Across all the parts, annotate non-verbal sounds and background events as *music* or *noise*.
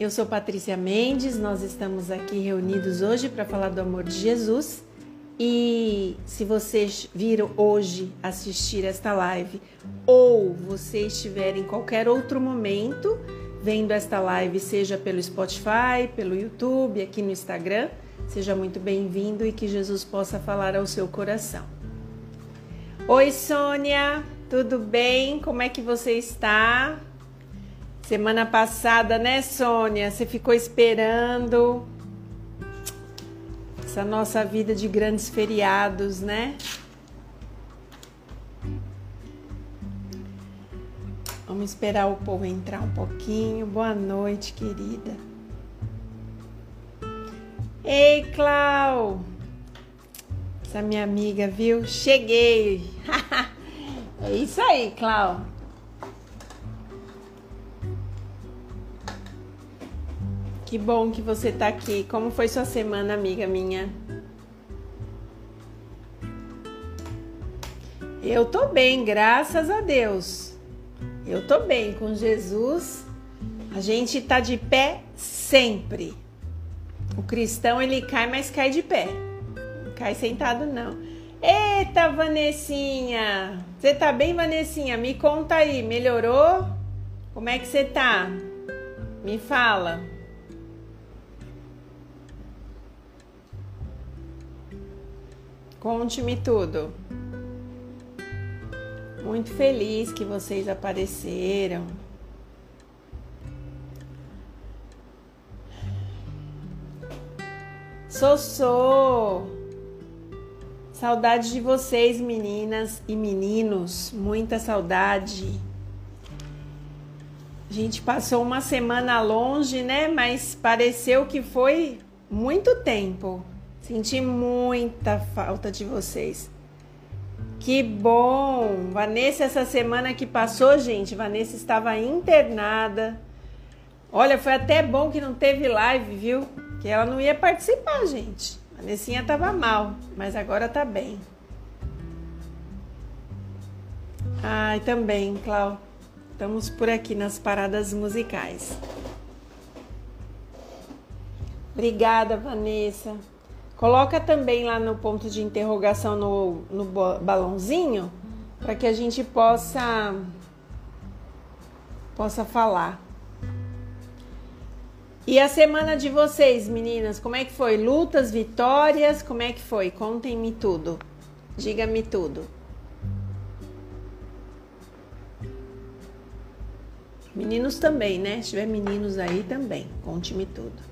Eu sou Patrícia Mendes, nós estamos aqui reunidos hoje para falar do amor de Jesus. E se vocês viram hoje assistir esta live ou você estiver em qualquer outro momento vendo esta live, seja pelo Spotify, pelo YouTube, aqui no Instagram, seja muito bem-vindo e que Jesus possa falar ao seu coração. Oi, Sônia, tudo bem? Como é que você está? Semana passada, né, Sônia? Você ficou esperando essa nossa vida de grandes feriados, né? Vamos esperar o povo entrar um pouquinho. Boa noite, querida. Ei, Clau! Essa minha amiga, viu? Cheguei! *laughs* é isso aí, Clau. Que bom que você tá aqui. Como foi sua semana, amiga minha? Eu tô bem, graças a Deus. Eu tô bem com Jesus. A gente tá de pé sempre. O cristão ele cai, mas cai de pé. Não cai sentado não. Eita, Vanessinha! Você tá bem, Vanessinha? Me conta aí, melhorou? Como é que você tá? Me fala. Conte-me tudo. Muito feliz que vocês apareceram. Sossô! Saudade de vocês, meninas e meninos. Muita saudade. A gente passou uma semana longe, né? Mas pareceu que foi muito tempo. Senti muita falta de vocês. Que bom! Vanessa, essa semana que passou, gente, Vanessa estava internada. Olha, foi até bom que não teve live, viu? Que ela não ia participar, gente. Vanessinha estava mal, mas agora tá bem. Ai, também, Clau. Estamos por aqui nas paradas musicais. Obrigada, Vanessa. Coloca também lá no ponto de interrogação no, no balãozinho para que a gente possa possa falar. E a semana de vocês, meninas, como é que foi? Lutas, vitórias, como é que foi? Contem-me tudo. Diga-me tudo. Meninos também, né? Se tiver meninos aí também, conte-me tudo.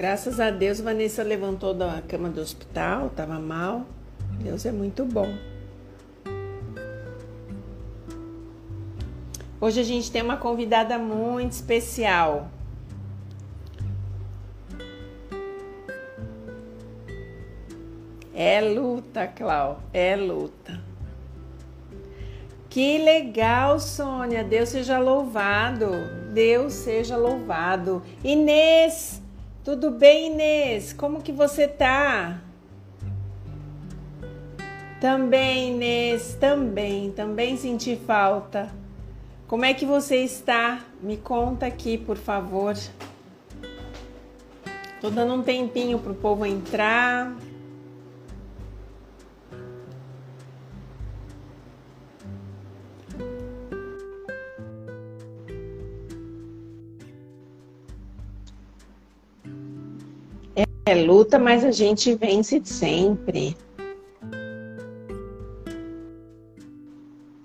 Graças a Deus, Vanessa levantou da cama do hospital, estava mal. Deus é muito bom. Hoje a gente tem uma convidada muito especial. É luta, Clau, é luta. Que legal, Sônia. Deus seja louvado. Deus seja louvado. Inês, tudo bem, Inês? Como que você tá? Também, Inês, também, também senti falta. Como é que você está? Me conta aqui, por favor. Tô dando um tempinho pro povo entrar. É luta, mas a gente vence sempre.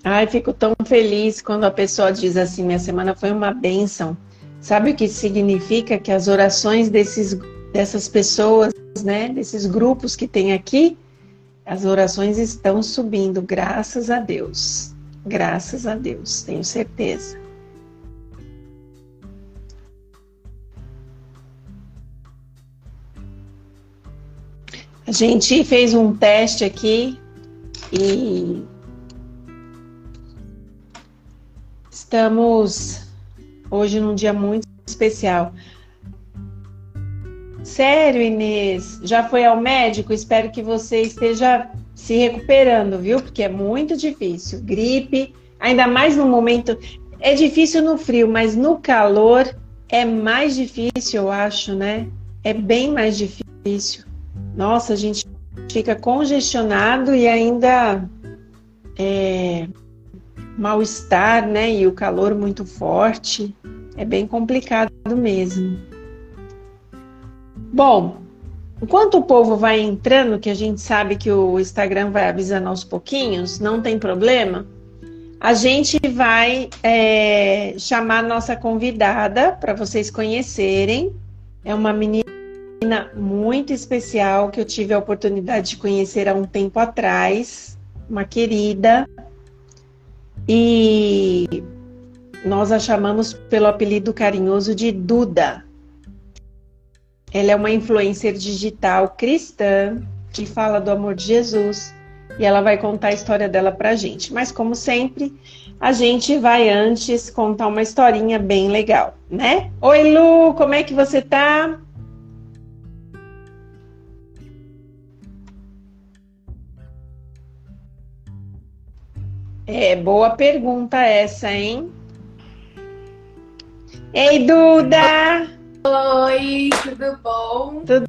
Ai, fico tão feliz quando a pessoa diz assim: minha semana foi uma bênção. Sabe o que significa? Que as orações desses, dessas pessoas, né, desses grupos que tem aqui, as orações estão subindo, graças a Deus. Graças a Deus, tenho certeza. Gente fez um teste aqui e estamos hoje num dia muito especial. Sério, Inês? Já foi ao médico? Espero que você esteja se recuperando, viu? Porque é muito difícil. Gripe, ainda mais no momento. É difícil no frio, mas no calor é mais difícil, eu acho, né? É bem mais difícil. Nossa, a gente fica congestionado e ainda é, mal-estar, né? E o calor muito forte. É bem complicado mesmo. Bom, enquanto o povo vai entrando, que a gente sabe que o Instagram vai avisando aos pouquinhos, não tem problema. A gente vai é, chamar nossa convidada para vocês conhecerem. É uma menina muito especial que eu tive a oportunidade de conhecer há um tempo atrás, uma querida. E nós a chamamos pelo apelido carinhoso de Duda. Ela é uma influencer digital cristã que fala do amor de Jesus e ela vai contar a história dela pra gente. Mas como sempre, a gente vai antes contar uma historinha bem legal, né? Oi Lu, como é que você tá? É, boa pergunta essa, hein? Ei, Duda! Oi, tudo bom? Tudo,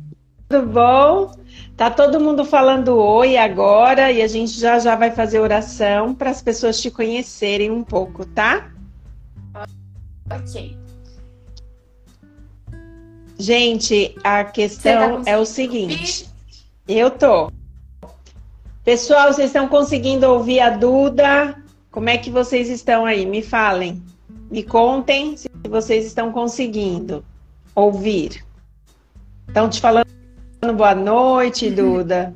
tudo bom? Tá todo mundo falando oi agora e a gente já já vai fazer oração para as pessoas te conhecerem um pouco, tá? Ok. Gente, a questão tá é o seguinte. Eu tô. Pessoal, vocês estão conseguindo ouvir a Duda? Como é que vocês estão aí? Me falem. Me contem se vocês estão conseguindo ouvir. Estão te falando boa noite, *laughs* Duda.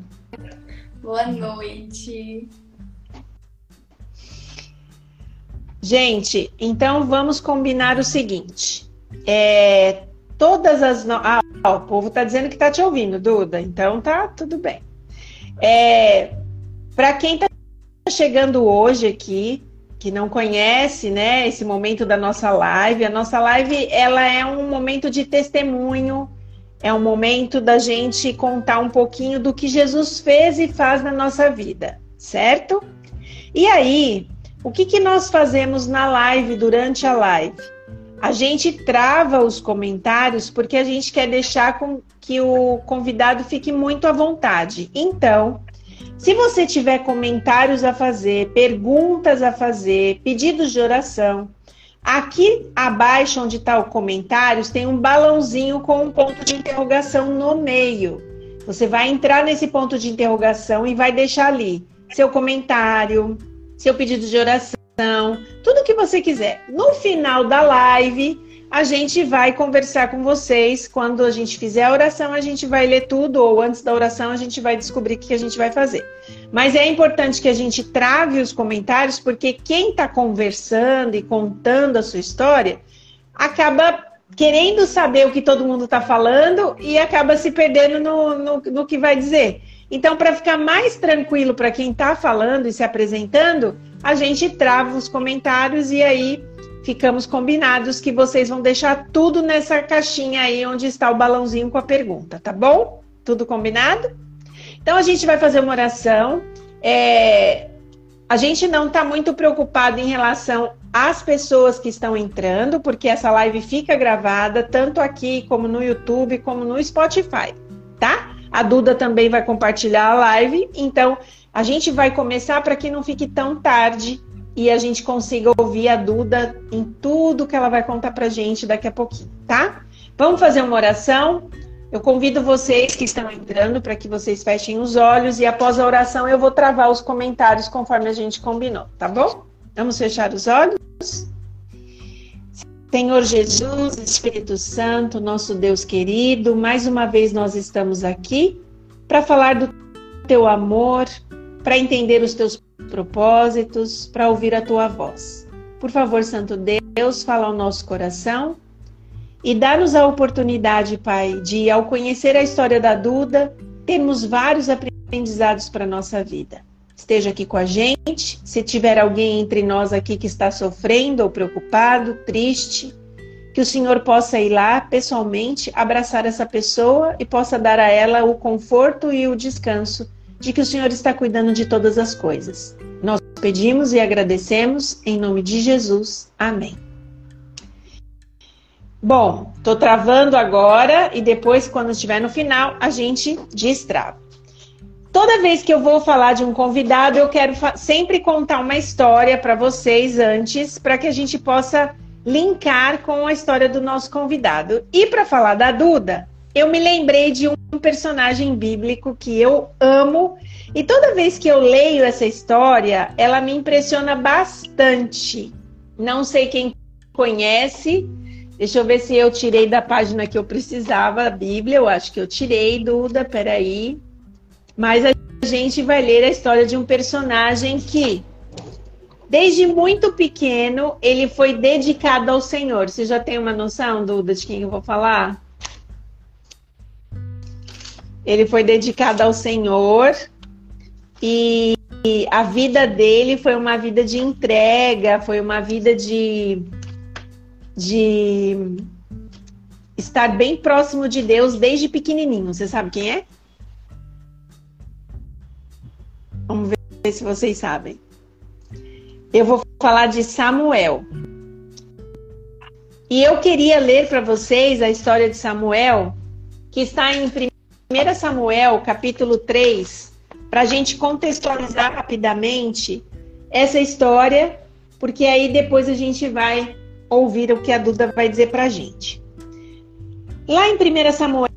boa noite. Gente, então vamos combinar o seguinte. É, todas as. No... Ah, o povo está dizendo que está te ouvindo, Duda. Então tá tudo bem. É, Para quem está chegando hoje aqui, que não conhece, né, esse momento da nossa live, a nossa live ela é um momento de testemunho, é um momento da gente contar um pouquinho do que Jesus fez e faz na nossa vida, certo? E aí, o que, que nós fazemos na live, durante a live? A gente trava os comentários porque a gente quer deixar com que o convidado fique muito à vontade. Então, se você tiver comentários a fazer, perguntas a fazer, pedidos de oração, aqui abaixo onde está o comentários tem um balãozinho com um ponto de interrogação no meio. Você vai entrar nesse ponto de interrogação e vai deixar ali seu comentário, seu pedido de oração, tudo que você quiser. No final da live, a gente vai conversar com vocês. Quando a gente fizer a oração, a gente vai ler tudo, ou antes da oração, a gente vai descobrir o que a gente vai fazer. Mas é importante que a gente trave os comentários, porque quem está conversando e contando a sua história acaba querendo saber o que todo mundo está falando e acaba se perdendo no, no, no que vai dizer. Então, para ficar mais tranquilo para quem está falando e se apresentando, a gente trava os comentários e aí ficamos combinados que vocês vão deixar tudo nessa caixinha aí onde está o balãozinho com a pergunta, tá bom? Tudo combinado? Então a gente vai fazer uma oração. É... A gente não está muito preocupado em relação às pessoas que estão entrando, porque essa live fica gravada tanto aqui como no YouTube, como no Spotify, tá? A Duda também vai compartilhar a live, então a gente vai começar para que não fique tão tarde e a gente consiga ouvir a Duda em tudo que ela vai contar pra gente daqui a pouquinho, tá? Vamos fazer uma oração? Eu convido vocês que estão entrando para que vocês fechem os olhos e após a oração eu vou travar os comentários conforme a gente combinou, tá bom? Vamos fechar os olhos? Senhor Jesus, Espírito Santo, nosso Deus querido, mais uma vez nós estamos aqui para falar do teu amor, para entender os teus propósitos, para ouvir a tua voz. Por favor, Santo Deus, fala ao nosso coração e dá-nos a oportunidade, Pai, de, ao conhecer a história da Duda, termos vários aprendizados para a nossa vida. Esteja aqui com a gente. Se tiver alguém entre nós aqui que está sofrendo ou preocupado, triste, que o Senhor possa ir lá pessoalmente, abraçar essa pessoa e possa dar a ela o conforto e o descanso de que o Senhor está cuidando de todas as coisas. Nós pedimos e agradecemos em nome de Jesus. Amém. Bom, tô travando agora e depois, quando estiver no final, a gente destrava. Toda vez que eu vou falar de um convidado, eu quero sempre contar uma história para vocês antes, para que a gente possa linkar com a história do nosso convidado. E para falar da Duda, eu me lembrei de um personagem bíblico que eu amo e toda vez que eu leio essa história, ela me impressiona bastante. Não sei quem conhece. Deixa eu ver se eu tirei da página que eu precisava a Bíblia. Eu acho que eu tirei, Duda, peraí. Mas a gente vai ler a história de um personagem que, desde muito pequeno, ele foi dedicado ao Senhor. Você já tem uma noção, Duda, de quem eu vou falar? Ele foi dedicado ao Senhor e a vida dele foi uma vida de entrega, foi uma vida de, de estar bem próximo de Deus desde pequenininho. Você sabe quem é? Vamos ver se vocês sabem. Eu vou falar de Samuel. E eu queria ler para vocês a história de Samuel, que está em 1 Samuel, capítulo 3, para a gente contextualizar rapidamente essa história, porque aí depois a gente vai ouvir o que a Duda vai dizer para a gente. Lá em 1 Samuel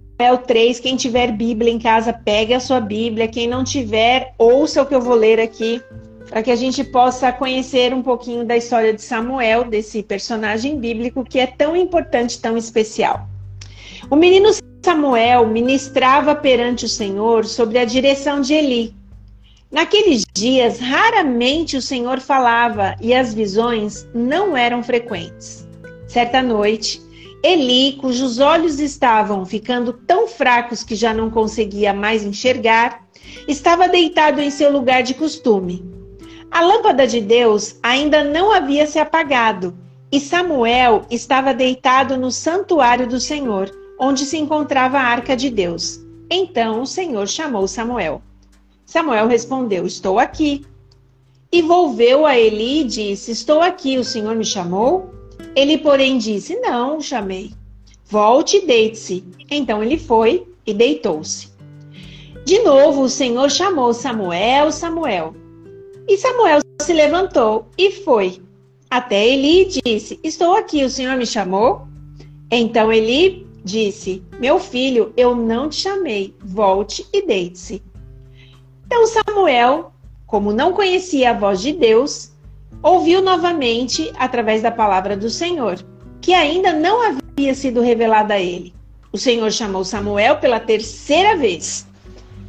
3, quem tiver Bíblia em casa, pegue a sua Bíblia. Quem não tiver, ouça o que eu vou ler aqui, para que a gente possa conhecer um pouquinho da história de Samuel, desse personagem bíblico que é tão importante, tão especial. O menino Samuel ministrava perante o Senhor sobre a direção de Eli. Naqueles dias, raramente o Senhor falava e as visões não eram frequentes. Certa noite, Eli, cujos olhos estavam ficando tão fracos que já não conseguia mais enxergar, estava deitado em seu lugar de costume. A lâmpada de Deus ainda não havia se apagado e Samuel estava deitado no santuário do Senhor onde se encontrava a arca de Deus. Então o Senhor chamou Samuel. Samuel respondeu: Estou aqui. E volveu a Eli e disse: Estou aqui, o Senhor me chamou? Ele, porém, disse: Não, chamei. Volte e deite-se. Então ele foi e deitou-se. De novo o Senhor chamou Samuel, Samuel. E Samuel se levantou e foi. Até Eli e disse: Estou aqui, o Senhor me chamou? Então Eli disse: Meu filho, eu não te chamei, volte e deite-se. Então Samuel, como não conhecia a voz de Deus, ouviu novamente através da palavra do Senhor, que ainda não havia sido revelada a ele. O Senhor chamou Samuel pela terceira vez.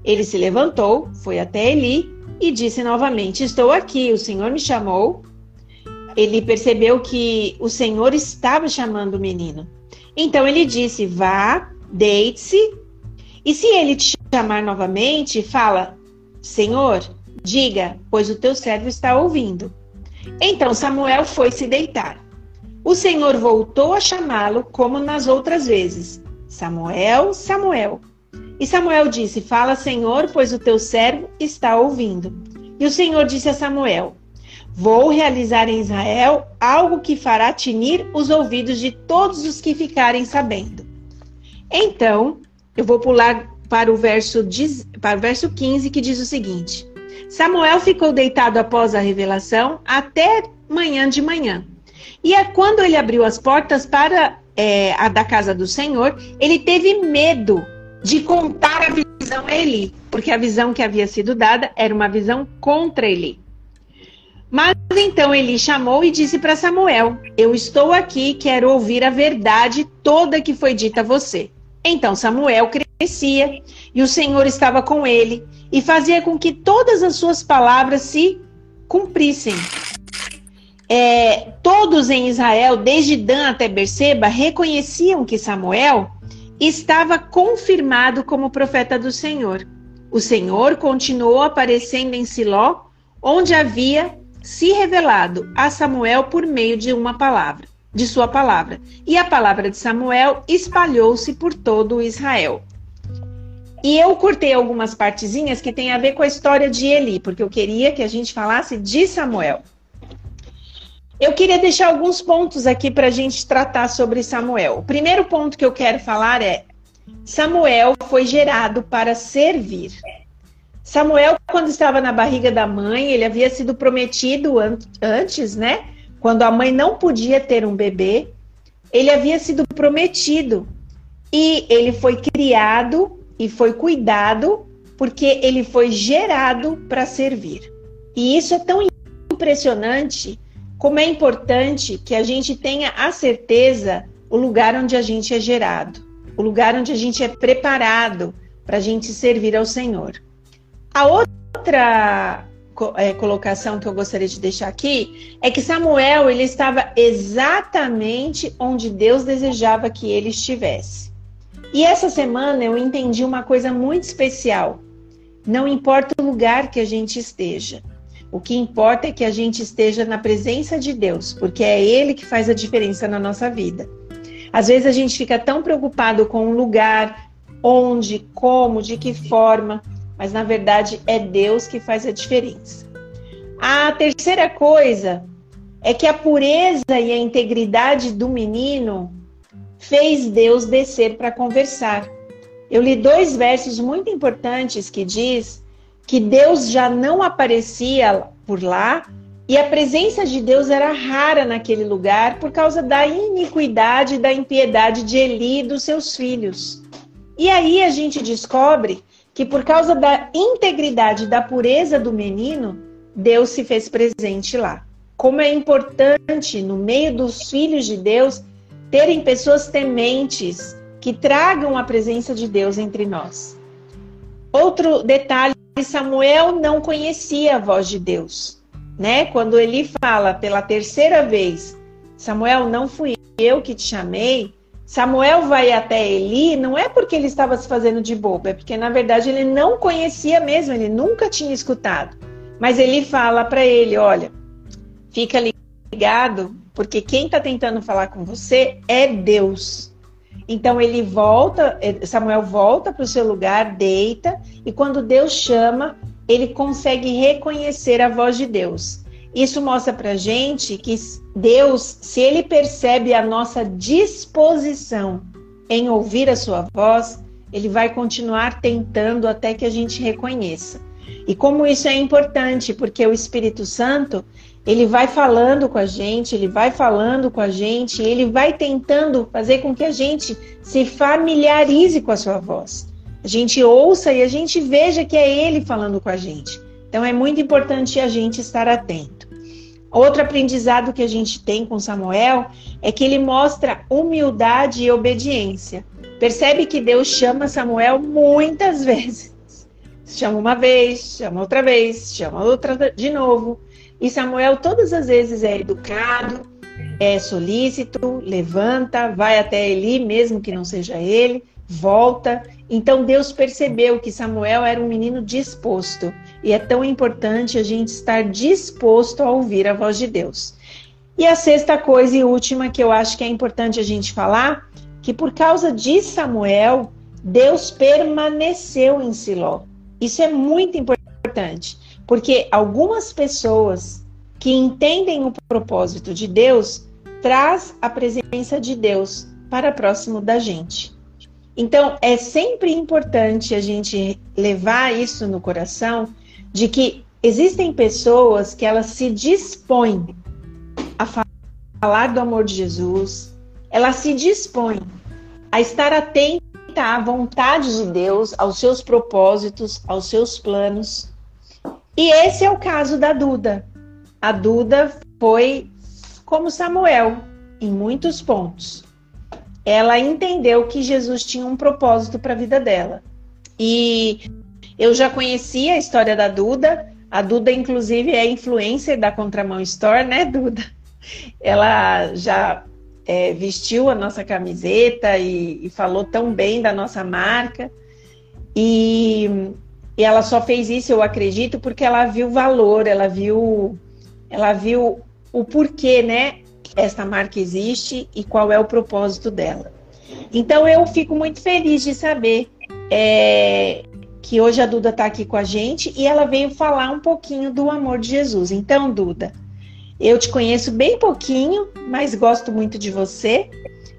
Ele se levantou, foi até Eli e disse novamente: Estou aqui, o Senhor me chamou. Ele percebeu que o Senhor estava chamando o menino. Então ele disse: Vá, deite-se, e se ele te chamar novamente, fala: Senhor, diga, pois o teu servo está ouvindo. Então Samuel foi se deitar. O Senhor voltou a chamá-lo como nas outras vezes: Samuel, Samuel. E Samuel disse: Fala, Senhor, pois o teu servo está ouvindo. E o Senhor disse a Samuel: Vou realizar em Israel algo que fará tinir os ouvidos de todos os que ficarem sabendo. Então, eu vou pular para o verso, para o verso 15, que diz o seguinte: Samuel ficou deitado após a revelação até manhã de manhã. E é quando ele abriu as portas para é, a da casa do Senhor, ele teve medo de contar a visão a Eli, porque a visão que havia sido dada era uma visão contra Eli. Mas então Eli chamou e disse para Samuel: Eu estou aqui, quero ouvir a verdade toda que foi dita a você. Então Samuel crescia e o Senhor estava com ele e fazia com que todas as suas palavras se cumprissem. É, todos em Israel, desde Dan até Berseba, reconheciam que Samuel estava confirmado como profeta do Senhor. O Senhor continuou aparecendo em Siló, onde havia se revelado a Samuel por meio de uma palavra, de sua palavra. E a palavra de Samuel espalhou-se por todo Israel. e eu cortei algumas partezinhas que tem a ver com a história de Eli, porque eu queria que a gente falasse de Samuel. Eu queria deixar alguns pontos aqui para a gente tratar sobre Samuel. O primeiro ponto que eu quero falar é: Samuel foi gerado para servir. Samuel, quando estava na barriga da mãe, ele havia sido prometido an antes, né? Quando a mãe não podia ter um bebê, ele havia sido prometido. E ele foi criado e foi cuidado porque ele foi gerado para servir. E isso é tão impressionante como é importante que a gente tenha a certeza o lugar onde a gente é gerado, o lugar onde a gente é preparado para a gente servir ao Senhor. A outra é, colocação que eu gostaria de deixar aqui é que Samuel ele estava exatamente onde Deus desejava que ele estivesse. E essa semana eu entendi uma coisa muito especial. Não importa o lugar que a gente esteja, o que importa é que a gente esteja na presença de Deus, porque é Ele que faz a diferença na nossa vida. Às vezes a gente fica tão preocupado com o lugar, onde, como, de que forma, mas na verdade é Deus que faz a diferença. A terceira coisa é que a pureza e a integridade do menino fez Deus descer para conversar. Eu li dois versos muito importantes que diz que Deus já não aparecia por lá e a presença de Deus era rara naquele lugar por causa da iniquidade e da impiedade de Eli e dos seus filhos. E aí a gente descobre que por causa da integridade, da pureza do menino, Deus se fez presente lá. Como é importante no meio dos filhos de Deus terem pessoas tementes que tragam a presença de Deus entre nós. Outro detalhe, Samuel não conhecia a voz de Deus, né? Quando ele fala pela terceira vez, Samuel, não fui eu que te chamei, Samuel vai até Eli, não é porque ele estava se fazendo de bobo, é porque na verdade ele não conhecia mesmo, ele nunca tinha escutado. Mas ele fala para ele: olha, fica ligado, porque quem está tentando falar com você é Deus. Então ele volta, eh, Samuel volta para o seu lugar, deita, e quando Deus chama, ele consegue reconhecer a voz de Deus. Isso mostra para gente que Deus, se ele percebe a nossa disposição em ouvir a sua voz, ele vai continuar tentando até que a gente reconheça. E como isso é importante, porque o Espírito Santo, ele vai falando com a gente, ele vai falando com a gente, ele vai tentando fazer com que a gente se familiarize com a sua voz. A gente ouça e a gente veja que é ele falando com a gente. Então é muito importante a gente estar atento. Outro aprendizado que a gente tem com Samuel é que ele mostra humildade e obediência. Percebe que Deus chama Samuel muitas *laughs* vezes. Chama uma vez, chama outra vez, chama outra de novo. E Samuel todas as vezes é educado, é solícito, levanta, vai até Eli, mesmo que não seja ele, volta. Então Deus percebeu que Samuel era um menino disposto. E é tão importante a gente estar disposto a ouvir a voz de Deus. E a sexta coisa e última que eu acho que é importante a gente falar, que por causa de Samuel, Deus permaneceu em Siló. Isso é muito importante, porque algumas pessoas que entendem o propósito de Deus traz a presença de Deus para próximo da gente. Então, é sempre importante a gente levar isso no coração de que existem pessoas que elas se dispõem a falar do amor de Jesus, elas se dispõem a estar atenta à vontade de Deus, aos seus propósitos, aos seus planos. E esse é o caso da Duda. A Duda foi como Samuel em muitos pontos. Ela entendeu que Jesus tinha um propósito para a vida dela. E eu já conhecia a história da Duda. A Duda, inclusive, é influencer da Contramão Store, né, Duda? Ela já é, vestiu a nossa camiseta e, e, falou tão bem da nossa marca. E, e ela só fez isso, eu acredito, porque ela viu valor, ela viu, ela viu o porquê, né? Esta marca existe e qual é o propósito dela. Então eu fico muito feliz de saber é, que hoje a Duda está aqui com a gente e ela veio falar um pouquinho do amor de Jesus. Então, Duda, eu te conheço bem pouquinho, mas gosto muito de você.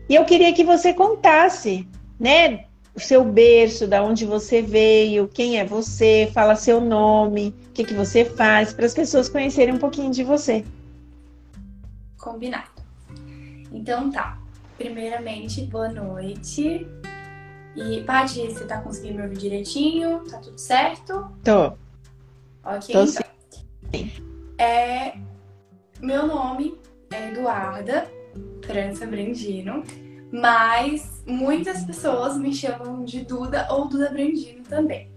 E eu queria que você contasse, né, o seu berço, da onde você veio, quem é você, fala seu nome, o que, que você faz, para as pessoas conhecerem um pouquinho de você. Combinado. Então tá. Primeiramente, boa noite. E, Paty, você tá conseguindo me ouvir direitinho? Tá tudo certo? Tô. Ok, Tô então. Sim. É, meu nome é Eduarda França Brandino, mas muitas pessoas me chamam de Duda ou Duda Brandino também.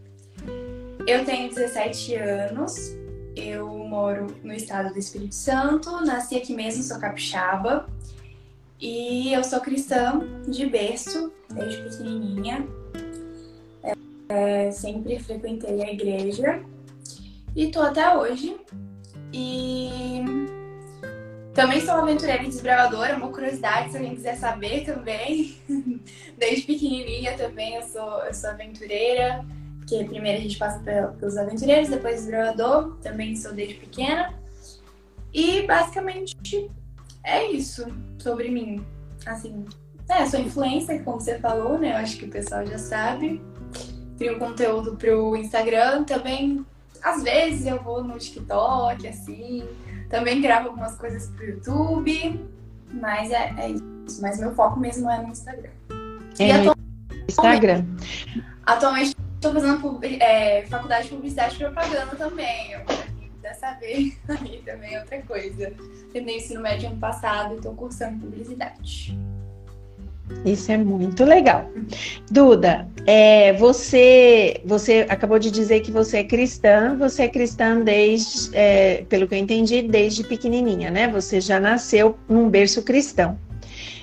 Eu tenho 17 anos, eu moro no estado do Espírito Santo, nasci aqui mesmo, sou capixaba. E eu sou cristã de berço, desde pequenininha. É, sempre frequentei a igreja e tô até hoje. E também sou aventureira e desbravadora, uma curiosidade se alguém quiser saber também. *laughs* Desde pequenininha também eu sou, eu sou aventureira, porque primeiro a gente passa pelos aventureiros, depois desbravador, também sou desde pequena. E basicamente é isso sobre mim. Assim, é, sou influencer, como você falou, né? Eu acho que o pessoal já sabe. Crio conteúdo pro Instagram também. Às vezes eu vou no TikTok, assim. Também gravo algumas coisas pro YouTube. Mas é, é isso. Mas meu foco mesmo é no Instagram. É no Instagram. Atualmente estou fazendo é, faculdade de publicidade e propaganda também. Eu dessa vez *laughs* aí também é outra coisa. Terminei ensino médio ano passado e estou cursando publicidade. Isso é muito legal. Duda, é, você, você acabou de dizer que você é cristã, você é cristã desde, é, pelo que eu entendi, desde pequenininha, né? Você já nasceu num berço cristão.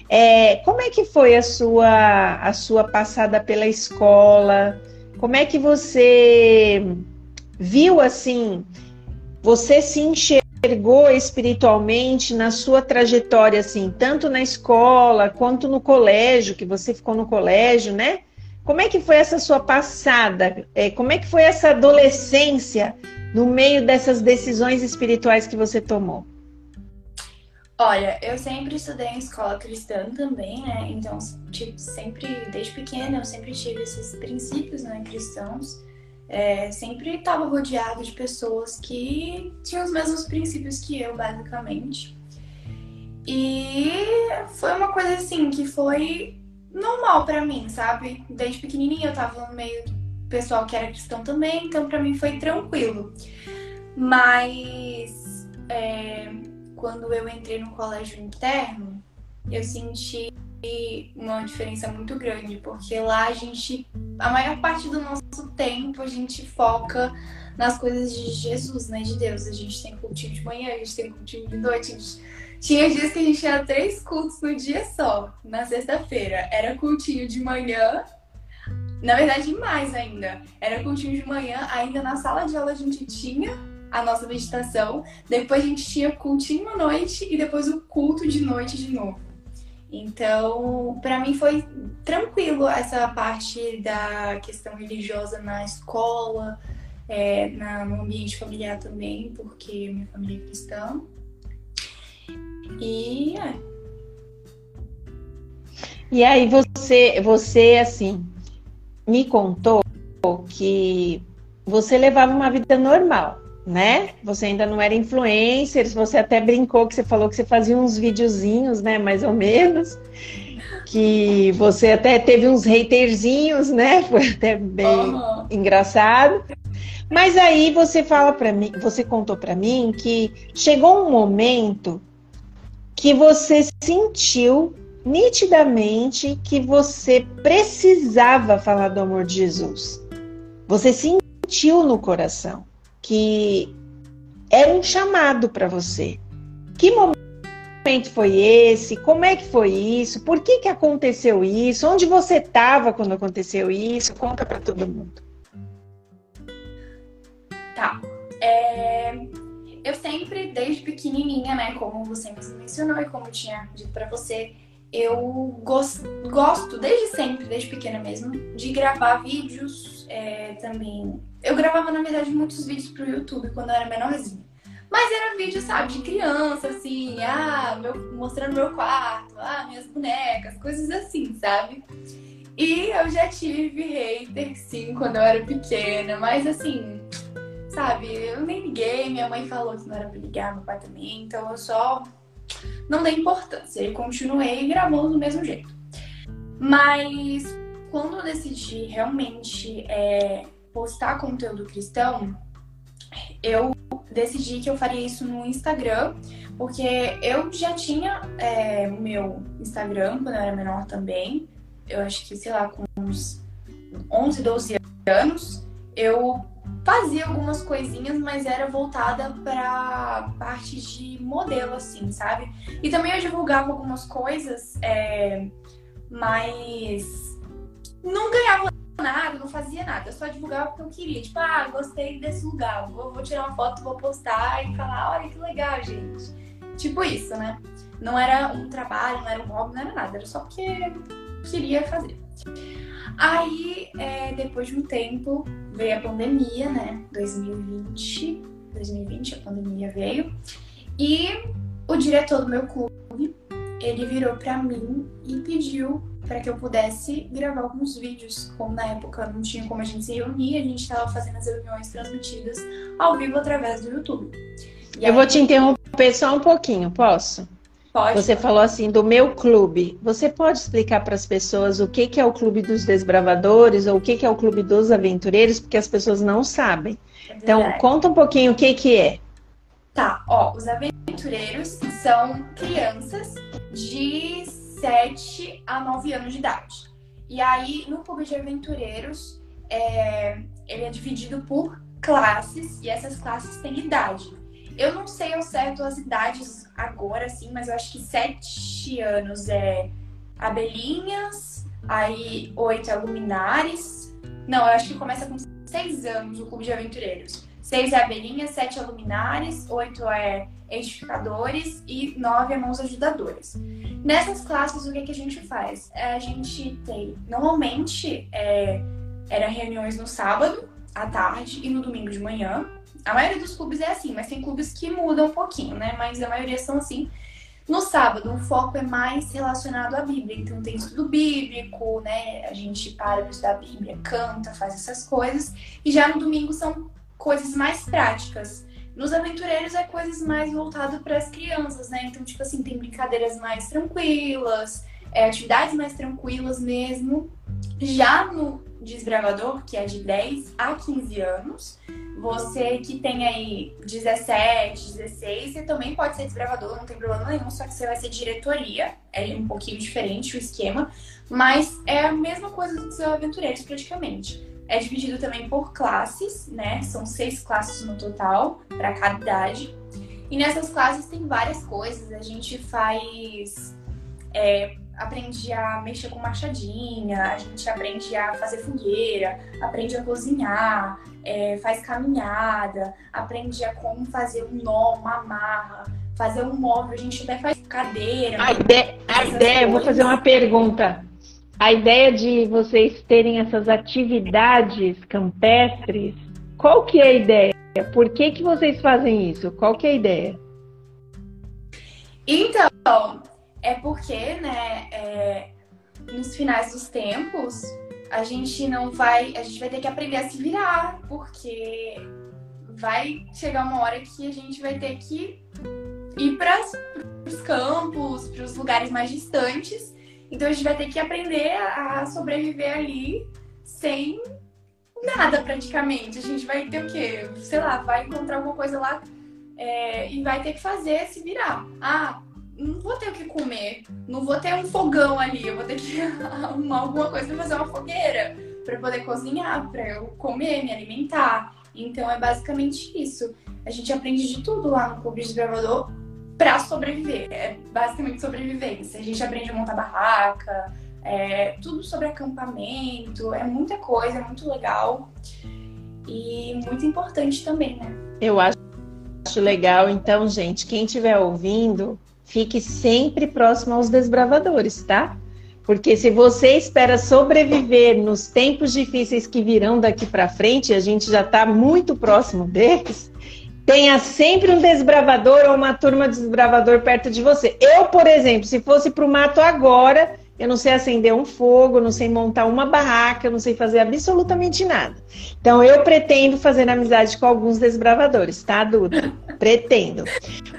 É, como é que foi a sua, a sua passada pela escola? Como é que você viu assim você se enxergou espiritualmente na sua trajetória, assim, tanto na escola quanto no colégio, que você ficou no colégio, né? Como é que foi essa sua passada? É, como é que foi essa adolescência no meio dessas decisões espirituais que você tomou? Olha, eu sempre estudei em escola cristã também, né? Então, tipo, sempre, desde pequena, eu sempre tive esses princípios né, cristãos é, sempre estava rodeado de pessoas que tinham os mesmos princípios que eu, basicamente. E foi uma coisa assim que foi normal para mim, sabe? Desde pequenininha eu tava no meio do pessoal que era cristão também, então para mim foi tranquilo. Mas é, quando eu entrei no colégio interno, eu senti uma diferença muito grande, porque lá a gente, a maior parte do nosso tempo, a gente foca nas coisas de Jesus, né? De Deus. A gente tem cultinho de manhã, a gente tem cultinho de noite. Gente... Tinha dias que a gente tinha três cultos no dia só, na sexta-feira. Era cultinho de manhã, na verdade, mais ainda. Era cultinho de manhã, ainda na sala de aula a gente tinha a nossa meditação. Depois a gente tinha cultinho à noite e depois o culto de noite de novo. Então, para mim foi tranquilo essa parte da questão religiosa na escola, é, na, no ambiente familiar também, porque minha família é cristã. E é. E aí você, você assim, me contou que você levava uma vida normal né? Você ainda não era influencer, você até brincou que você falou que você fazia uns videozinhos, né? Mais ou menos. Que você até teve uns haterzinhos, né? *laughs* Foi até bem uhum. engraçado. Mas aí você fala para mim, você contou para mim que chegou um momento que você sentiu nitidamente que você precisava falar do amor de Jesus. Você sentiu no coração que é um chamado para você. Que momento foi esse? Como é que foi isso? Por que, que aconteceu isso? Onde você estava quando aconteceu isso? Conta para todo mundo. Tá. É... Eu sempre, desde pequenininha, né, como você mencionou e como eu tinha dito para você, eu gosto, gosto desde sempre, desde pequena mesmo, de gravar vídeos é, também. Eu gravava, na verdade, muitos vídeos pro YouTube quando eu era menorzinha. Mas era vídeo, sabe, de criança, assim, ah, meu, mostrando meu quarto, ah, minhas bonecas, coisas assim, sabe? E eu já tive hater, sim, quando eu era pequena, mas assim, sabe, eu nem liguei, minha mãe falou que não era pra ligar, meu pai também, então eu só não dei importância e continuei gravando do mesmo jeito. Mas quando eu decidi realmente é, postar conteúdo cristão, eu decidi que eu faria isso no Instagram, porque eu já tinha é, meu Instagram quando eu era menor também. Eu acho que, sei lá, com uns 11, 12 anos, eu fazia algumas coisinhas, mas era voltada para parte de modelo, assim, sabe? E também eu divulgava algumas coisas, é, mas não ganhava nada, não fazia nada, eu só divulgava porque eu queria. Tipo, ah, gostei desse lugar, vou, vou tirar uma foto, vou postar e falar, olha que legal, gente. Tipo isso, né? Não era um trabalho, não era um hobby, não era nada, era só porque queria fazer. Aí, é, depois de um tempo, veio a pandemia, né? 2020, 2020 a pandemia veio. E o diretor do meu clube, ele virou para mim e pediu para que eu pudesse gravar alguns vídeos. Como na época não tinha como a gente se reunir, a gente estava fazendo as reuniões transmitidas ao vivo através do YouTube. E eu aí... vou te interromper só um pouquinho, posso? Pode. Você falou assim do meu clube. Você pode explicar para as pessoas o que, que é o clube dos desbravadores ou o que, que é o clube dos aventureiros, porque as pessoas não sabem. É então, conta um pouquinho o que, que é. Tá, ó, os aventureiros são crianças de 7 a 9 anos de idade. E aí, no clube de aventureiros, é, ele é dividido por classes e essas classes têm idade. Eu não sei ao certo as idades agora, sim, mas eu acho que sete anos é abelhinhas, aí oito é luminares. Não, eu acho que começa com seis anos o Clube de Aventureiros. Seis é abelhinhas, sete é luminares, oito é edificadores e nove é mãos ajudadoras. Nessas classes, o que, que a gente faz? É, a gente tem, normalmente, é, era reuniões no sábado, à tarde e no domingo de manhã. A maioria dos clubes é assim, mas tem clubes que mudam um pouquinho, né? Mas a maioria são assim. No sábado, o foco é mais relacionado à Bíblia. Então, tem estudo bíblico, né? A gente para para estudar a Bíblia, canta, faz essas coisas. E já no domingo são coisas mais práticas. Nos aventureiros é coisas mais voltadas para as crianças, né? Então, tipo assim, tem brincadeiras mais tranquilas, é, atividades mais tranquilas mesmo. Já no desbravador, que é de 10 a 15 anos, você que tem aí 17, 16, você também pode ser desbravador, não tem problema nenhum, só que você vai ser diretoria. É um pouquinho diferente o esquema, mas é a mesma coisa do seu aventureiros praticamente. É dividido também por classes, né? São seis classes no total para cada idade. E nessas classes tem várias coisas. A gente faz é, aprende a mexer com machadinha, a gente aprende a fazer fogueira, aprende a cozinhar, é, faz caminhada, aprende a como fazer um nó, uma amarra, fazer um móvel, a gente até faz cadeira. A ideia, a ideia vou fazer uma pergunta. A ideia de vocês terem essas atividades campestres, qual que é a ideia? Por que, que vocês fazem isso? Qual que é a ideia? Então, é porque, né, é, nos finais dos tempos, a gente não vai. A gente vai ter que aprender a se virar, porque vai chegar uma hora que a gente vai ter que ir para os campos, para os lugares mais distantes. Então a gente vai ter que aprender a sobreviver ali sem nada praticamente. A gente vai ter o quê? Sei lá, vai encontrar alguma coisa lá é, e vai ter que fazer se virar. Ah, não vou ter o que comer, não vou ter um fogão ali, eu vou ter que *laughs* arrumar alguma coisa para fazer uma fogueira, para poder cozinhar, para eu comer, me alimentar. Então é basicamente isso. A gente aprende de tudo lá no Clube de Desbravador para sobreviver. É basicamente sobrevivência. A gente aprende a montar barraca, é, tudo sobre acampamento, é muita coisa, é muito legal e muito importante também, né? Eu acho legal. Então, gente, quem estiver ouvindo, fique sempre próximo aos desbravadores, tá? Porque se você espera sobreviver nos tempos difíceis que virão daqui para frente, a gente já está muito próximo deles. Tenha sempre um desbravador ou uma turma de desbravador perto de você. Eu, por exemplo, se fosse para o mato agora, eu não sei acender um fogo, não sei montar uma barraca, eu não sei fazer absolutamente nada. Então, eu pretendo fazer amizade com alguns desbravadores, tá, Duda? *laughs* Pretendo.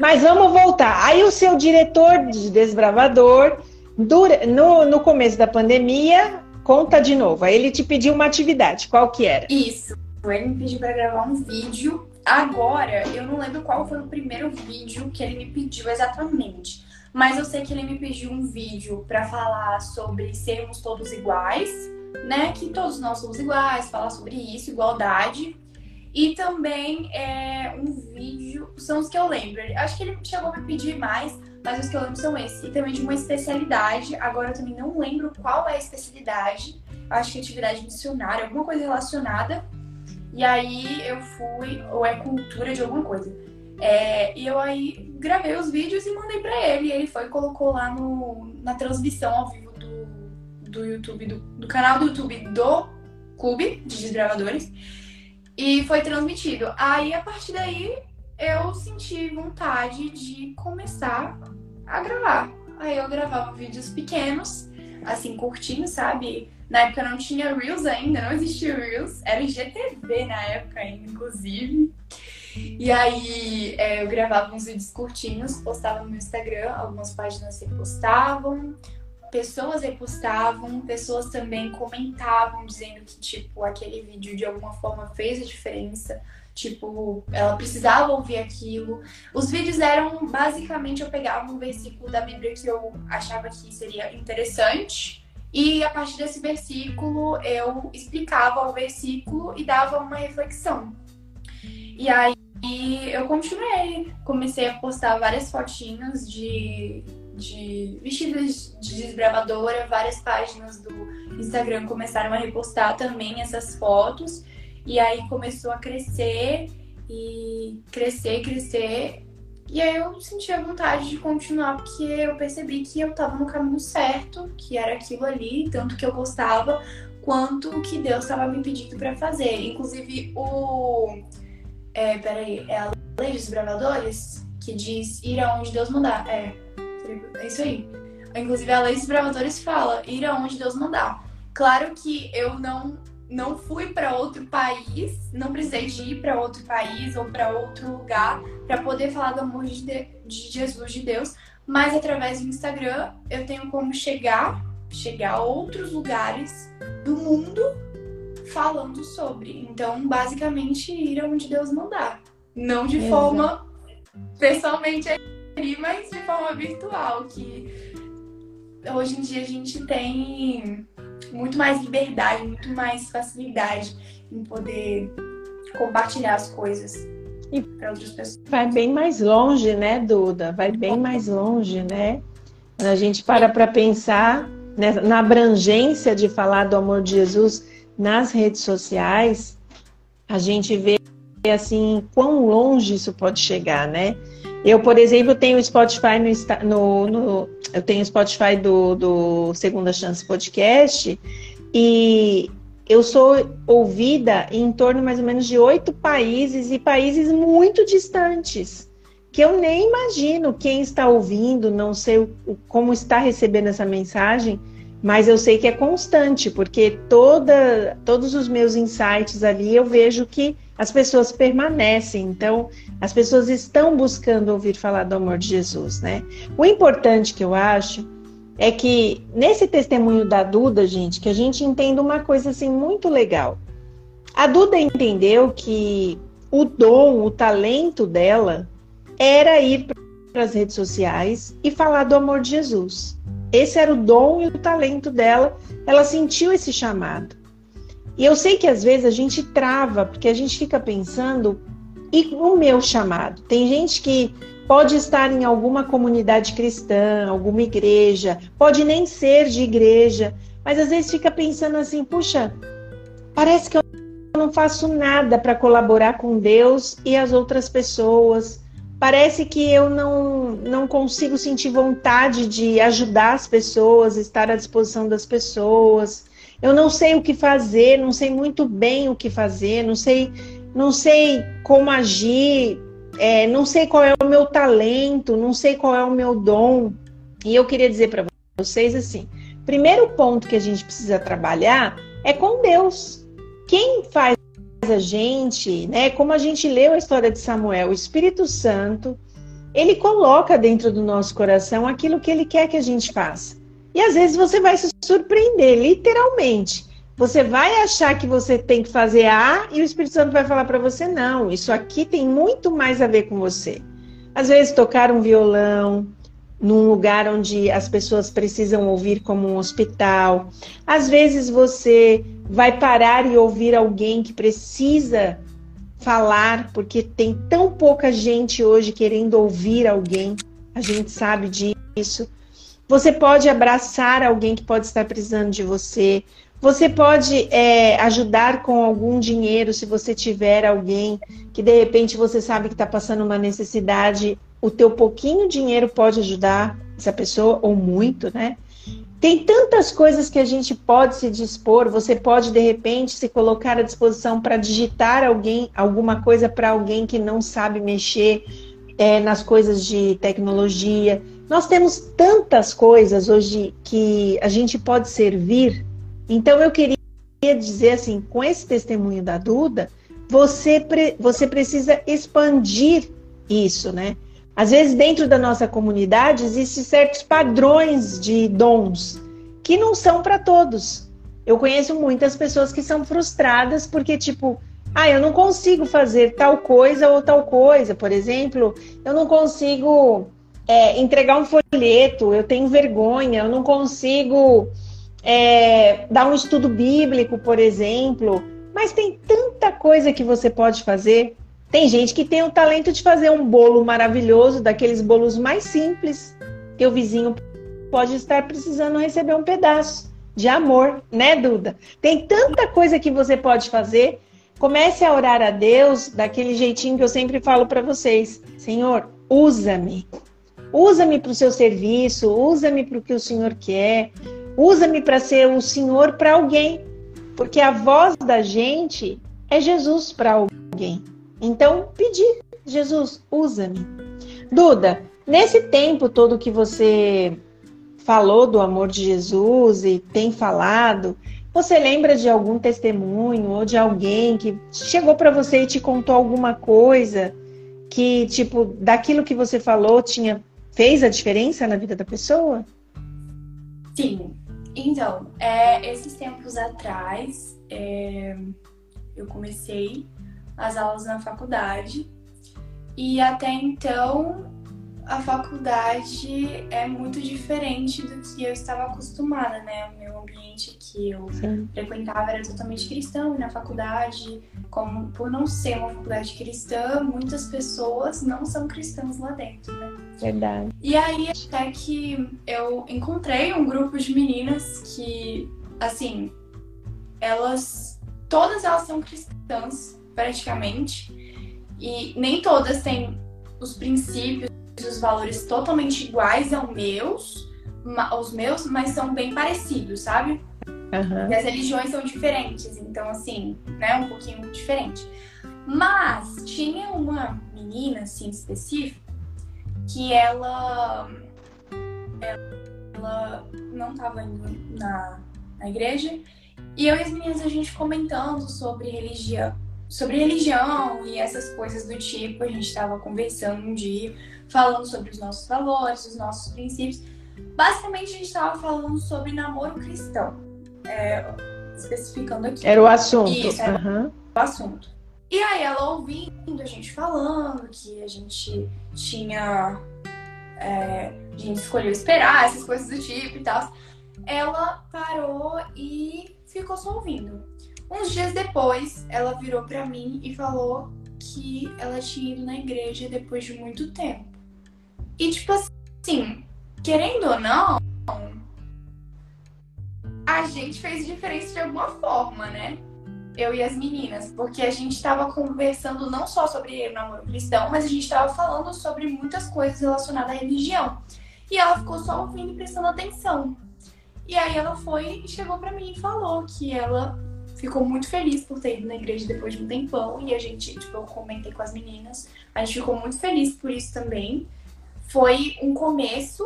Mas vamos voltar. Aí, o seu diretor de desbravador no, no começo da pandemia, conta de novo. Aí ele te pediu uma atividade. Qual que era? Isso. Ele me pediu para gravar um vídeo. Agora, eu não lembro qual foi o primeiro vídeo que ele me pediu exatamente. Mas eu sei que ele me pediu um vídeo para falar sobre sermos todos iguais, né? Que todos nós somos iguais, falar sobre isso, igualdade. E também é, um vídeo, são os que eu lembro. Acho que ele chegou a me pedir mais, mas os que eu lembro são esses. E também de uma especialidade, agora eu também não lembro qual é a especialidade. Acho que é atividade missionária, alguma coisa relacionada. E aí eu fui, ou é cultura de alguma coisa. É, e eu aí gravei os vídeos e mandei para ele. Ele foi e colocou lá no, na transmissão ao vivo do, do YouTube, do, do canal do YouTube do Clube de Desbravadores. E foi transmitido. Aí a partir daí eu senti vontade de começar a gravar. Aí eu gravava vídeos pequenos, assim, curtinhos, sabe? Na época não tinha Reels ainda, não existia Reels. Era IGTV na época ainda, inclusive. E aí é, eu gravava uns vídeos curtinhos, postava no meu Instagram, algumas páginas repostavam, pessoas repostavam, pessoas também comentavam dizendo que, tipo, aquele vídeo de alguma forma fez a diferença. Tipo, ela precisava ouvir aquilo. Os vídeos eram basicamente eu pegava um versículo da Bíblia que eu achava que seria interessante. E a partir desse versículo eu explicava o versículo e dava uma reflexão. E aí eu continuei, comecei a postar várias fotinhas de, de vestidos de desbravadora, várias páginas do Instagram começaram a repostar também essas fotos. E aí começou a crescer e crescer, crescer. E aí eu senti a vontade de continuar porque eu percebi que eu estava no caminho certo, que era aquilo ali, tanto que eu gostava, quanto que Deus estava me pedindo para fazer. Inclusive o é, peraí, é a lei dos bravadores que diz ir aonde Deus mandar. É, é isso aí. Inclusive a lei dos bravadores fala ir aonde Deus mandar. Claro que eu não não fui para outro país, não precisei de ir para outro país ou para outro lugar para poder falar do amor de, de Jesus, de Deus, mas através do Instagram eu tenho como chegar, chegar a outros lugares do mundo falando sobre. Então, basicamente, ir aonde Deus mandar. Não de Exato. forma pessoalmente ali, mas de forma virtual, que hoje em dia a gente tem muito mais liberdade, muito mais facilidade em poder compartilhar as coisas para outras pessoas. Vai bem mais longe, né, Duda? Vai bem mais longe, né? Quando a gente para para pensar né, na abrangência de falar do amor de Jesus nas redes sociais, a gente vê assim quão longe isso pode chegar, né? Eu, por exemplo, tenho Spotify no, no, no eu tenho Spotify do, do Segunda Chance Podcast e eu sou ouvida em torno mais ou menos de oito países e países muito distantes que eu nem imagino quem está ouvindo, não sei o, como está recebendo essa mensagem, mas eu sei que é constante, porque toda, todos os meus insights ali eu vejo que as pessoas permanecem, então as pessoas estão buscando ouvir falar do amor de Jesus, né? O importante que eu acho é que nesse testemunho da Duda, gente, que a gente entenda uma coisa assim muito legal. A Duda entendeu que o dom, o talento dela era ir para as redes sociais e falar do amor de Jesus. Esse era o dom e o talento dela. Ela sentiu esse chamado. E eu sei que às vezes a gente trava, porque a gente fica pensando, e o meu chamado? Tem gente que pode estar em alguma comunidade cristã, alguma igreja, pode nem ser de igreja, mas às vezes fica pensando assim: puxa, parece que eu não faço nada para colaborar com Deus e as outras pessoas. parece que eu não, não consigo sentir vontade de ajudar as pessoas, estar à disposição das pessoas. Eu não sei o que fazer, não sei muito bem o que fazer, não sei, não sei como agir, é, não sei qual é o meu talento, não sei qual é o meu dom. E eu queria dizer para vocês assim: primeiro ponto que a gente precisa trabalhar é com Deus. Quem faz a gente, né? Como a gente leu a história de Samuel, o Espírito Santo, ele coloca dentro do nosso coração aquilo que ele quer que a gente faça. E às vezes você vai se surpreender, literalmente. Você vai achar que você tem que fazer A e o Espírito Santo vai falar para você: não, isso aqui tem muito mais a ver com você. Às vezes, tocar um violão num lugar onde as pessoas precisam ouvir, como um hospital. Às vezes, você vai parar e ouvir alguém que precisa falar, porque tem tão pouca gente hoje querendo ouvir alguém. A gente sabe disso. Você pode abraçar alguém que pode estar precisando de você. Você pode é, ajudar com algum dinheiro se você tiver alguém que de repente você sabe que está passando uma necessidade. O teu pouquinho dinheiro pode ajudar essa pessoa ou muito, né? Tem tantas coisas que a gente pode se dispor. Você pode de repente se colocar à disposição para digitar alguém, alguma coisa para alguém que não sabe mexer é, nas coisas de tecnologia. Nós temos tantas coisas hoje que a gente pode servir. Então eu queria dizer assim, com esse testemunho da Duda, você, você precisa expandir isso, né? Às vezes dentro da nossa comunidade existem certos padrões de dons que não são para todos. Eu conheço muitas pessoas que são frustradas porque tipo, ah, eu não consigo fazer tal coisa ou tal coisa. Por exemplo, eu não consigo é, entregar um folheto, eu tenho vergonha, eu não consigo é, dar um estudo bíblico, por exemplo. Mas tem tanta coisa que você pode fazer. Tem gente que tem o talento de fazer um bolo maravilhoso, daqueles bolos mais simples, que o vizinho pode estar precisando receber um pedaço de amor, né, Duda? Tem tanta coisa que você pode fazer. Comece a orar a Deus daquele jeitinho que eu sempre falo para vocês: Senhor, usa-me. Usa-me para o seu serviço, usa-me para o que o Senhor quer, usa-me para ser o Senhor para alguém, porque a voz da gente é Jesus para alguém. Então, pedir, Jesus, usa-me. Duda, nesse tempo todo que você falou do amor de Jesus e tem falado, você lembra de algum testemunho ou de alguém que chegou para você e te contou alguma coisa que, tipo, daquilo que você falou tinha fez a diferença na vida da pessoa? Sim. Então, é, esses tempos atrás, é, eu comecei as aulas na faculdade e até então a faculdade é muito diferente do que eu estava acostumada, né? O meu ambiente que eu Sim. frequentava era totalmente cristão e na faculdade, como por não ser uma faculdade cristã, muitas pessoas não são cristãs lá dentro, né? Verdade. E aí até que eu encontrei um grupo de meninas que, assim, elas todas elas são cristãs praticamente e nem todas têm os princípios os valores totalmente iguais aos meus, aos meus, mas são bem parecidos, sabe? Uhum. E as religiões são diferentes, então assim, né, um pouquinho diferente. Mas tinha uma menina assim específica que ela ela não estava indo na, na igreja e eu e as meninas a gente comentando sobre religião, sobre religião e essas coisas do tipo, a gente estava conversando um dia falando sobre os nossos valores, os nossos princípios. Basicamente, a gente estava falando sobre namoro cristão, é, especificando aqui. Era o assunto. Isso, era uhum. o assunto. E aí, ela ouvindo a gente falando que a gente tinha. É, a gente escolheu esperar, essas coisas do tipo e tal. Ela parou e ficou só ouvindo. Uns dias depois, ela virou para mim e falou que ela tinha ido na igreja depois de muito tempo. E, tipo assim, querendo ou não, gente fez diferença de alguma forma, né? eu e as meninas, porque a gente estava conversando não só sobre namoro cristão, mas a gente estava falando sobre muitas coisas relacionadas à religião. E ela ficou só ouvindo e prestando atenção. E aí ela foi e chegou para mim e falou que ela ficou muito feliz por ter ido na igreja depois de um tempão. E a gente, tipo, eu comentei com as meninas, a gente ficou muito feliz por isso também. Foi um começo,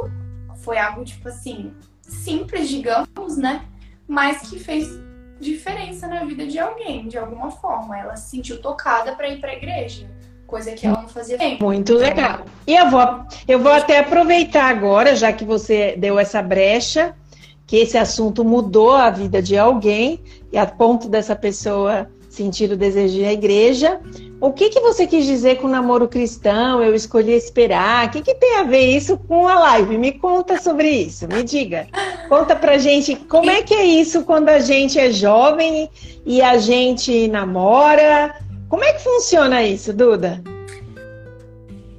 foi algo, tipo assim, simples, digamos, né? Mas que fez diferença na vida de alguém, de alguma forma. Ela se sentiu tocada para ir para a igreja, coisa que ela não fazia bem. Muito legal. E eu vou, eu vou até aproveitar agora, já que você deu essa brecha, que esse assunto mudou a vida de alguém e a ponto dessa pessoa sentir o desejo à igreja. O que, que você quis dizer com namoro cristão? Eu escolhi esperar. O que, que tem a ver isso com a live? Me conta sobre isso, me diga. Conta pra gente como é que é isso quando a gente é jovem e a gente namora. Como é que funciona isso, Duda?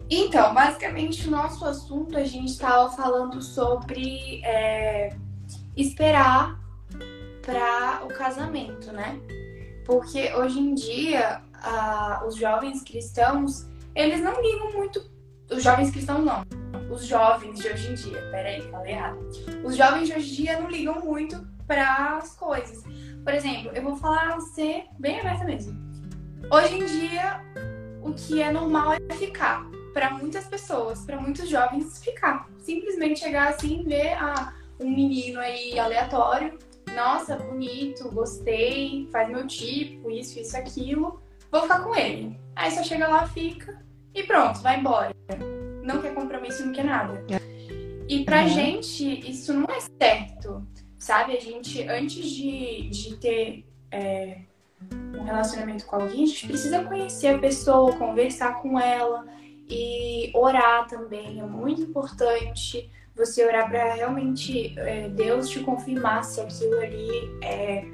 Então, basicamente, o nosso assunto a gente estava falando sobre é, esperar para o casamento, né? Porque hoje em dia, os jovens cristãos, eles não ligam muito. Os jovens cristãos não. Os jovens de hoje em dia, peraí, falei errado. Os jovens de hoje em dia não ligam muito para as coisas. Por exemplo, eu vou falar ser bem aberta mesmo. Hoje em dia, o que é normal é ficar. Para muitas pessoas, para muitos jovens, ficar. Simplesmente chegar assim, ver ah, um menino aí aleatório nossa, bonito, gostei, faz meu tipo, isso, isso, aquilo, vou ficar com ele. Aí só chega lá, fica e pronto, vai embora. Não quer compromisso, não quer nada. E pra uhum. gente, isso não é certo, sabe? A gente, antes de, de ter é, um relacionamento com alguém, a gente precisa conhecer a pessoa, conversar com ela e orar também, é muito importante você orar para realmente é, Deus te confirmar se aquilo ali é,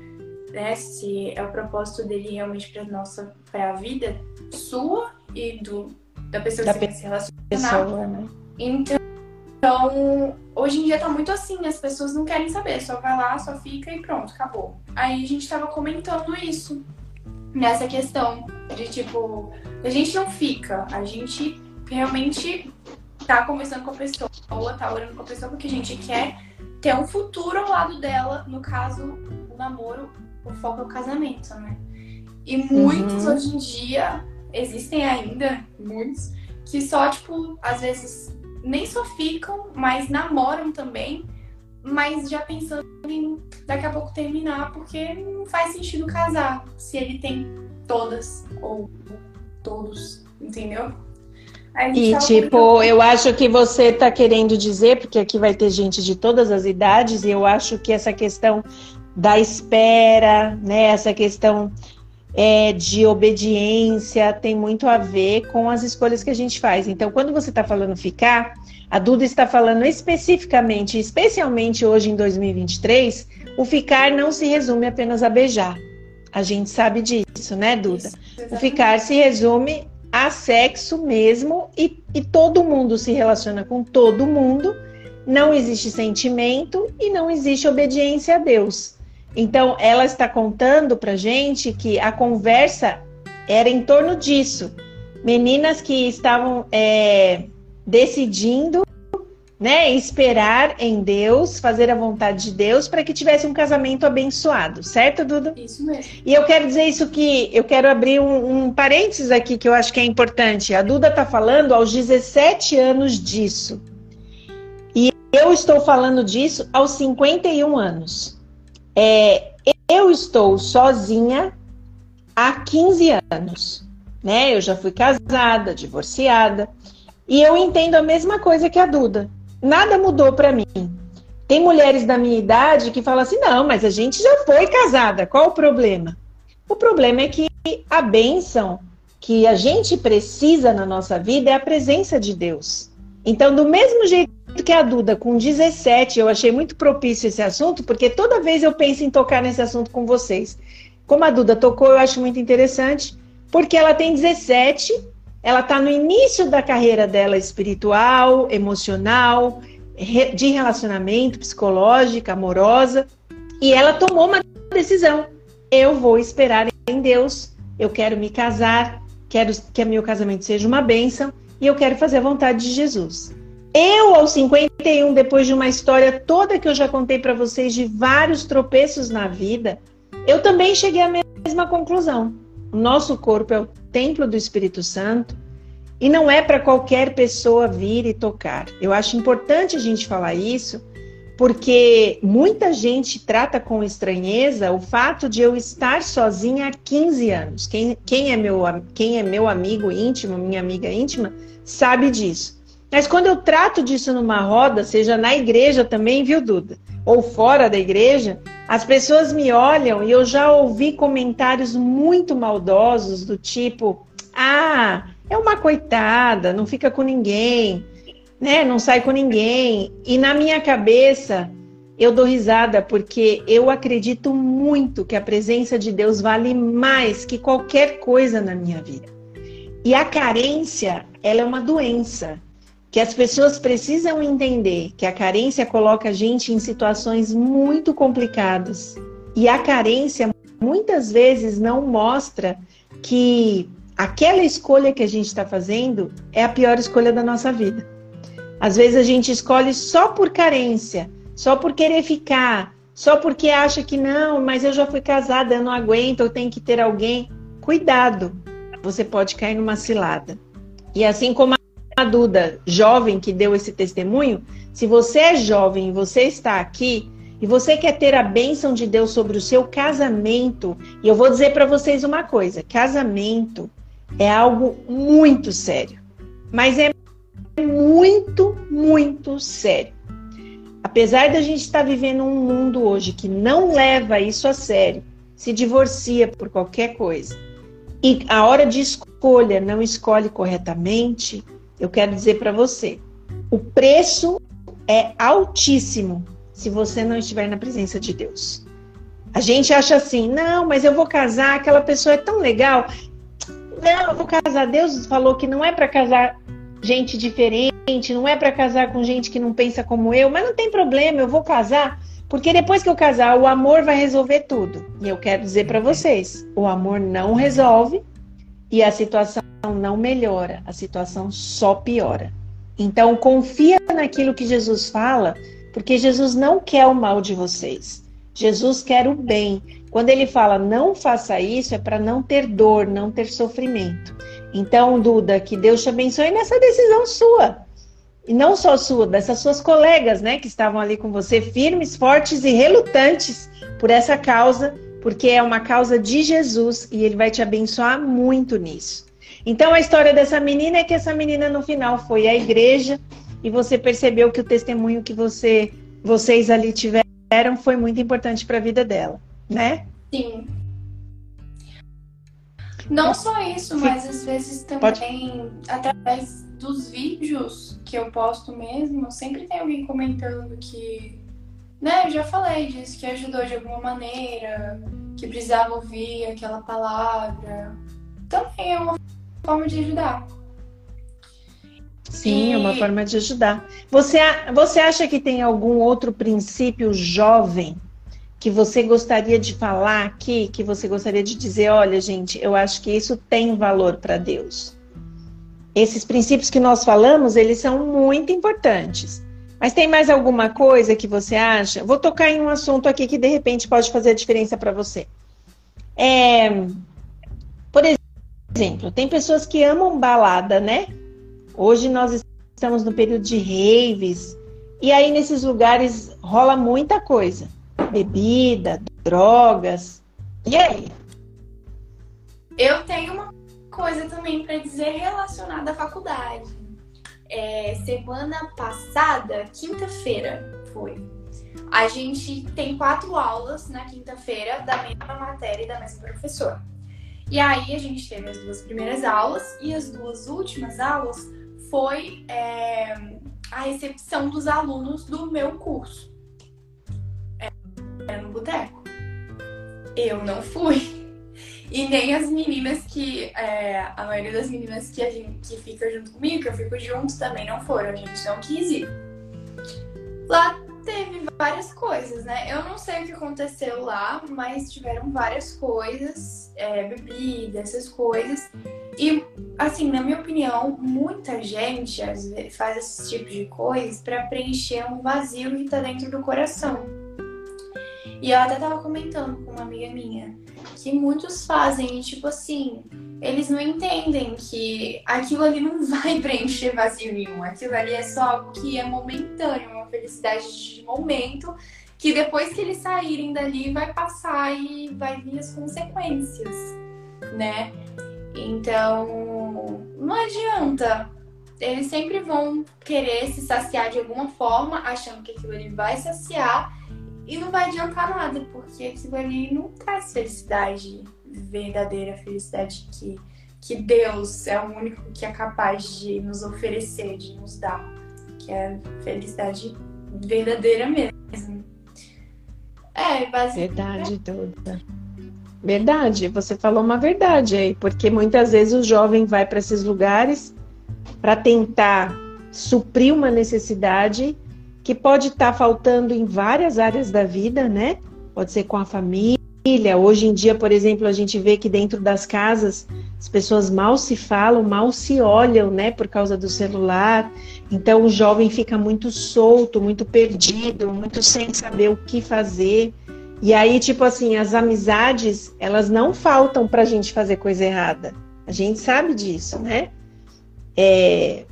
né, se é o propósito dele realmente para nossa, para a vida sua e do da pessoa da que você se relacionar. Pessoa, né? Então, então, hoje em dia tá muito assim, as pessoas não querem saber, só vai lá, só fica e pronto, acabou. Aí a gente tava comentando isso nessa questão de tipo, a gente não fica, a gente realmente tá conversando com a pessoa, tá orando com a pessoa, porque a gente quer ter um futuro ao lado dela, no caso, o namoro, o foco é o casamento, né? E muitos uhum. hoje em dia, existem ainda muitos, que só, tipo, às vezes nem só ficam, mas namoram também, mas já pensando em daqui a pouco terminar, porque não faz sentido casar se ele tem todas ou todos, entendeu? E tipo, eu acho que você está querendo dizer, porque aqui vai ter gente de todas as idades, e eu acho que essa questão da espera, né, essa questão é, de obediência tem muito a ver com as escolhas que a gente faz. Então, quando você está falando ficar, a Duda está falando especificamente, especialmente hoje em 2023, o ficar não se resume apenas a beijar. A gente sabe disso, né, Duda? Isso, o ficar se resume há sexo mesmo e, e todo mundo se relaciona com todo mundo, não existe sentimento e não existe obediência a Deus. Então, ela está contando para gente que a conversa era em torno disso. Meninas que estavam é, decidindo né, esperar em Deus, fazer a vontade de Deus para que tivesse um casamento abençoado, certo, Duda? Isso mesmo. E eu quero dizer isso que eu quero abrir um, um parênteses aqui que eu acho que é importante. A Duda está falando aos 17 anos disso. E eu estou falando disso aos 51 anos. É, eu estou sozinha há 15 anos. Né? Eu já fui casada, divorciada. E eu entendo a mesma coisa que a Duda nada mudou para mim. Tem mulheres da minha idade que falam assim: não, mas a gente já foi casada, qual o problema? O problema é que a bênção que a gente precisa na nossa vida é a presença de Deus. Então, do mesmo jeito que a Duda, com 17, eu achei muito propício esse assunto, porque toda vez eu penso em tocar nesse assunto com vocês. Como a Duda tocou, eu acho muito interessante, porque ela tem 17 ela está no início da carreira dela espiritual, emocional, de relacionamento, psicológica, amorosa, e ela tomou uma decisão. Eu vou esperar em Deus, eu quero me casar, quero que meu casamento seja uma bênção e eu quero fazer a vontade de Jesus. Eu, aos 51, depois de uma história toda que eu já contei para vocês de vários tropeços na vida, eu também cheguei à mesma conclusão. O nosso corpo é o templo do Espírito Santo e não é para qualquer pessoa vir e tocar. Eu acho importante a gente falar isso, porque muita gente trata com estranheza o fato de eu estar sozinha há 15 anos. Quem, quem, é, meu, quem é meu amigo íntimo, minha amiga íntima, sabe disso. Mas quando eu trato disso numa roda, seja na igreja também, viu, Duda? Ou fora da igreja, as pessoas me olham e eu já ouvi comentários muito maldosos do tipo: ah, é uma coitada, não fica com ninguém, né? Não sai com ninguém. E na minha cabeça, eu dou risada porque eu acredito muito que a presença de Deus vale mais que qualquer coisa na minha vida. E a carência, ela é uma doença que as pessoas precisam entender que a carência coloca a gente em situações muito complicadas. E a carência muitas vezes não mostra que aquela escolha que a gente está fazendo é a pior escolha da nossa vida. Às vezes a gente escolhe só por carência, só por querer ficar, só porque acha que não, mas eu já fui casada, eu não aguento, eu tenho que ter alguém. Cuidado, você pode cair numa cilada. E assim como a Duda, jovem, que deu esse testemunho, se você é jovem você está aqui e você quer ter a bênção de Deus sobre o seu casamento, e eu vou dizer para vocês uma coisa: casamento é algo muito sério, mas é muito, muito sério. Apesar da gente estar vivendo um mundo hoje que não leva isso a sério, se divorcia por qualquer coisa, e a hora de escolha não escolhe corretamente, eu quero dizer para você, o preço é altíssimo se você não estiver na presença de Deus. A gente acha assim, não, mas eu vou casar, aquela pessoa é tão legal. Não, eu vou casar. Deus falou que não é para casar gente diferente, não é para casar com gente que não pensa como eu, mas não tem problema, eu vou casar, porque depois que eu casar, o amor vai resolver tudo. E eu quero dizer para vocês, o amor não resolve e a situação não melhora, a situação só piora. Então confia naquilo que Jesus fala, porque Jesus não quer o mal de vocês. Jesus quer o bem. Quando ele fala não faça isso, é para não ter dor, não ter sofrimento. Então, Duda, que Deus te abençoe nessa decisão sua. E não só sua, dessas suas colegas, né, que estavam ali com você, firmes, fortes e relutantes por essa causa, porque é uma causa de Jesus e ele vai te abençoar muito nisso. Então a história dessa menina é que essa menina no final foi à igreja e você percebeu que o testemunho que você vocês ali tiveram foi muito importante para a vida dela, né? Sim. Não só isso, mas às vezes também Pode... através dos vídeos que eu posto mesmo, sempre tem alguém comentando que, né, eu já falei disso, que ajudou de alguma maneira, que precisava ouvir aquela palavra. Também é uma forma de ajudar. Sim, e... é uma forma de ajudar. Você, você acha que tem algum outro princípio jovem que você gostaria de falar aqui, que você gostaria de dizer, olha, gente, eu acho que isso tem valor para Deus. Esses princípios que nós falamos, eles são muito importantes. Mas tem mais alguma coisa que você acha? Vou tocar em um assunto aqui que de repente pode fazer a diferença para você. É, por exemplo, tem pessoas que amam balada, né? Hoje nós estamos no período de raves, e aí nesses lugares rola muita coisa: bebida, drogas. E aí? Eu tenho uma coisa também para dizer relacionada à faculdade. É, semana passada, quinta-feira, foi. A gente tem quatro aulas na quinta-feira da mesma matéria e da mesma professora. E aí a gente teve as duas primeiras aulas e as duas últimas aulas foi é, a recepção dos alunos do meu curso. Era no boteco. Eu não fui. E nem as meninas que. É, a maioria das meninas que, a gente, que fica junto comigo, que eu fico junto, também não foram. A gente não quis ir. Lá teve várias coisas, né? Eu não sei o que aconteceu lá, mas tiveram várias coisas, é, bebida, essas coisas. E, assim, na minha opinião, muita gente vezes, faz esse tipo de coisa para preencher um vazio que tá dentro do coração. E eu até tava comentando com uma amiga minha que muitos fazem, tipo assim, eles não entendem que aquilo ali não *laughs* vai preencher vazio nenhum. Aquilo ali é só algo que é momentâneo, uma felicidade de momento, que depois que eles saírem dali vai passar e vai vir as consequências, né? Então, não adianta. Eles sempre vão querer se saciar de alguma forma, achando que aquilo ali vai saciar e não vai adiantar nada, porque aquilo ali não traz felicidade verdadeira felicidade que, que Deus é o único que é capaz de nos oferecer, de nos dar, que é felicidade verdadeira mesmo. É, basicamente. Verdade toda. Verdade, você falou uma verdade aí, porque muitas vezes o jovem vai para esses lugares para tentar suprir uma necessidade que pode estar tá faltando em várias áreas da vida, né? Pode ser com a família Hoje em dia, por exemplo, a gente vê que dentro das casas as pessoas mal se falam, mal se olham, né, por causa do celular. Então o jovem fica muito solto, muito perdido, muito sem saber o que fazer. E aí, tipo assim, as amizades, elas não faltam para a gente fazer coisa errada. A gente sabe disso, né? É,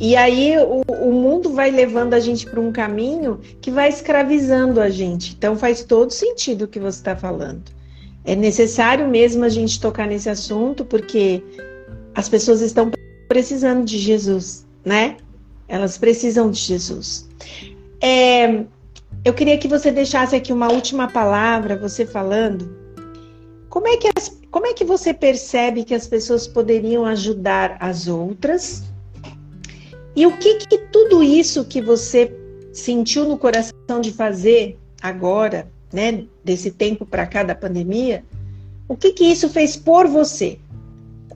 e aí o, o mundo vai levando a gente para um caminho que vai escravizando a gente. Então faz todo sentido o que você está falando. É necessário mesmo a gente tocar nesse assunto, porque as pessoas estão precisando de Jesus, né? Elas precisam de Jesus. É, eu queria que você deixasse aqui uma última palavra, você falando. Como é que, as, como é que você percebe que as pessoas poderiam ajudar as outras e o que, que tudo isso que você sentiu no coração de fazer agora, né, desse tempo para cá da pandemia, o que que isso fez por você?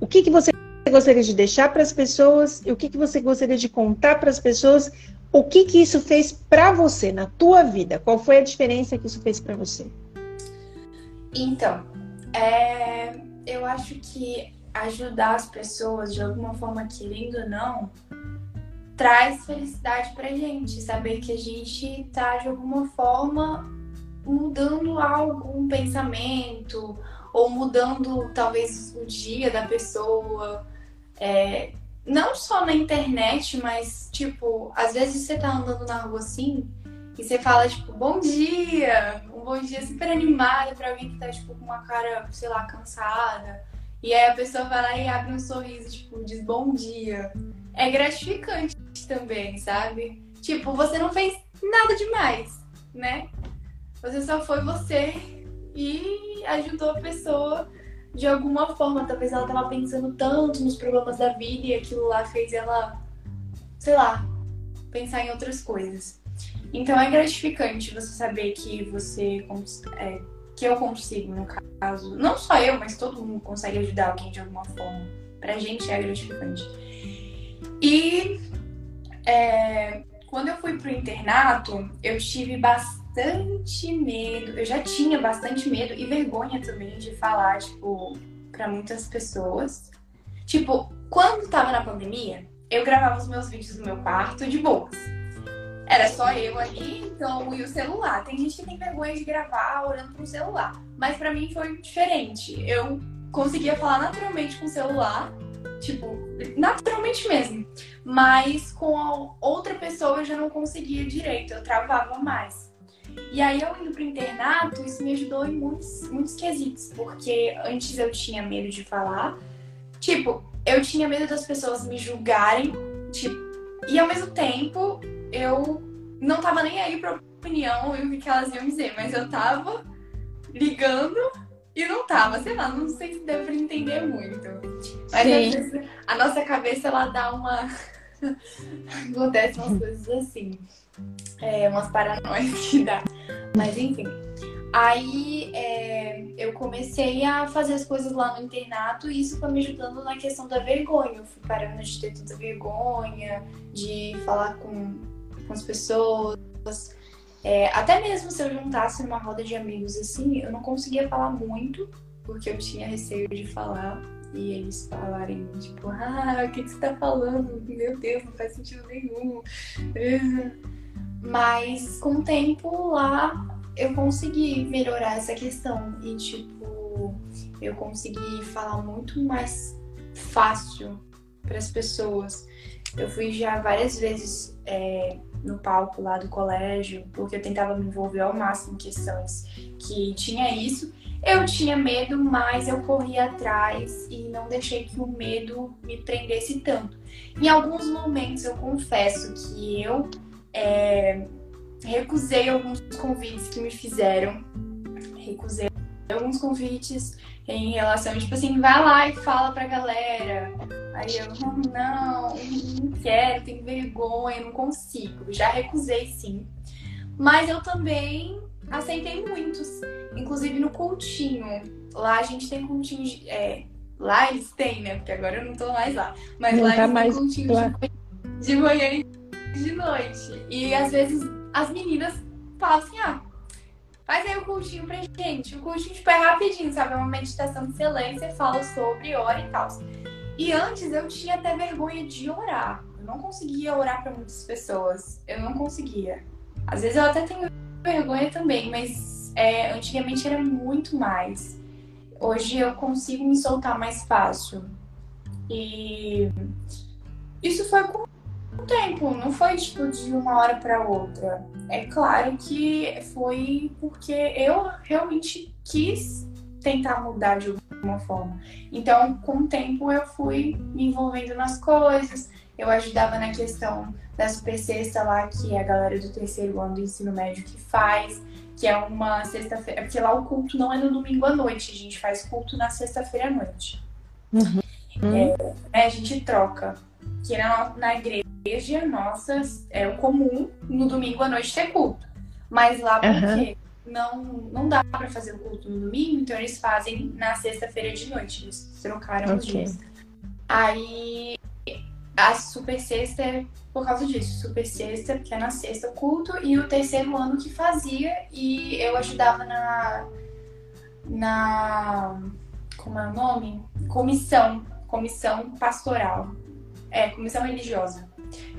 O que que você gostaria de deixar para as pessoas e o que que você gostaria de contar para as pessoas? O que que isso fez para você na tua vida? Qual foi a diferença que isso fez para você? Então, é, eu acho que ajudar as pessoas de alguma forma, querendo ou não, traz felicidade pra gente, saber que a gente tá de alguma forma mudando algo, um pensamento, ou mudando talvez o dia da pessoa. É, não só na internet, mas tipo, às vezes você tá andando na rua assim e você fala, tipo, bom dia, um bom dia super animado pra alguém que tá, tipo, com uma cara, sei lá, cansada. E aí a pessoa vai lá e abre um sorriso, tipo, diz bom dia. É gratificante também, sabe? Tipo, você não fez nada demais, né? Você só foi você e ajudou a pessoa de alguma forma. Talvez ela tava pensando tanto nos problemas da vida e aquilo lá fez ela, sei lá, pensar em outras coisas. Então é gratificante você saber que você é, que eu consigo, no caso, não só eu, mas todo mundo consegue ajudar alguém de alguma forma. Pra gente é gratificante. E é, quando eu fui pro internato, eu tive bastante medo. Eu já tinha bastante medo e vergonha também de falar, tipo, para muitas pessoas. Tipo, quando tava na pandemia, eu gravava os meus vídeos no meu quarto de boas. Era só eu ali, então, e o celular. Tem gente que tem vergonha de gravar olhando pro celular. Mas para mim foi diferente. Eu conseguia falar naturalmente com o celular Tipo, naturalmente mesmo. Mas com outra pessoa eu já não conseguia direito, eu travava mais. E aí eu indo pro internato, isso me ajudou em muitos, muitos quesitos, porque antes eu tinha medo de falar. Tipo, eu tinha medo das pessoas me julgarem, tipo, e ao mesmo tempo eu não tava nem aí pra opinião e o que elas iam dizer, mas eu tava ligando e não tava, sei lá, não sei se deu pra entender muito. Mas vezes a nossa cabeça ela dá uma. *laughs* Acontece umas coisas assim. É, umas paranoias *laughs* que dá. Mas enfim. Aí é, eu comecei a fazer as coisas lá no internato e isso foi me ajudando na questão da vergonha. Eu fui parando de ter tanta vergonha, de falar com, com as pessoas. É, até mesmo se eu juntasse numa roda de amigos assim, eu não conseguia falar muito, porque eu tinha receio de falar e eles falarem, tipo, ah, o que, você tá falando? Meu Deus, não faz sentido nenhum. Mas com o tempo lá eu consegui melhorar essa questão e, tipo, eu consegui falar muito mais fácil para as pessoas. Eu fui já várias vezes é, no palco lá do colégio, porque eu tentava me envolver ao máximo em questões que tinha isso. Eu tinha medo, mas eu corri atrás e não deixei que o medo me prendesse tanto. Em alguns momentos eu confesso que eu é, recusei alguns convites que me fizeram. Recusei alguns convites em relação, tipo assim, vai lá e fala pra galera. Aí eu, não, não quero, tenho vergonha, não consigo. Já recusei sim. Mas eu também aceitei muitos. Inclusive no cultinho. Lá a gente tem cultinho de, é, lá eles têm, né? Porque agora eu não tô mais lá. Mas não lá tá eles têm cultinho de, de manhã e de noite. E às vezes as meninas falam assim, ah, faz aí o cultinho pra gente. O cultinho, tipo, é rapidinho, sabe? É uma meditação de silêncio, fala sobre, ora e tal. E antes eu tinha até vergonha de orar. Eu não conseguia orar para muitas pessoas. Eu não conseguia. Às vezes eu até tenho vergonha também, mas é, antigamente era muito mais. Hoje eu consigo me soltar mais fácil. E isso foi com tempo, não foi tipo de uma hora para outra. É claro que foi porque eu realmente quis tentar mudar de alguma forma. Então, com o tempo, eu fui me envolvendo nas coisas, eu ajudava na questão da super sexta lá, que é a galera do terceiro ano do ensino médio que faz, que é uma sexta-feira, porque lá o culto não é no domingo à noite, a gente faz culto na sexta-feira à noite. Uhum. É, né, a gente troca. Que na, na igreja nossa é o comum no domingo à noite ter culto. Mas lá porque uhum. não, não dá para fazer o culto no domingo, então eles fazem na sexta-feira de noite. Eles trocaram okay. os dias. Aí a super sexta é por causa disso. Super sexta, que é na sexta culto, e o terceiro ano que fazia, e eu ajudava na. na. como é o nome? Comissão. Comissão pastoral. É, comissão religiosa.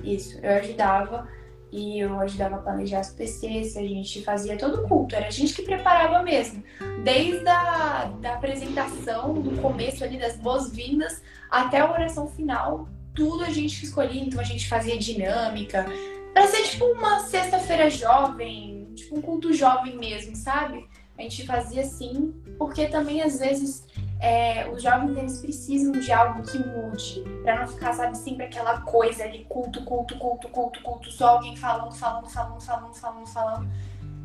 Isso, eu ajudava e eu ajudava a planejar as PCs, a gente fazia todo o culto, era a gente que preparava mesmo. Desde a da apresentação, do começo ali, das boas-vindas, até a oração final, tudo a gente escolhia, então a gente fazia dinâmica. Pra ser tipo uma sexta-feira jovem, tipo um culto jovem mesmo, sabe? A gente fazia assim, porque também às vezes é, os jovens eles precisam de algo que mude, para não ficar, sabe, sempre aquela coisa ali, culto, culto, culto, culto, culto, só alguém falando, falando, falando, falando, falando, falando,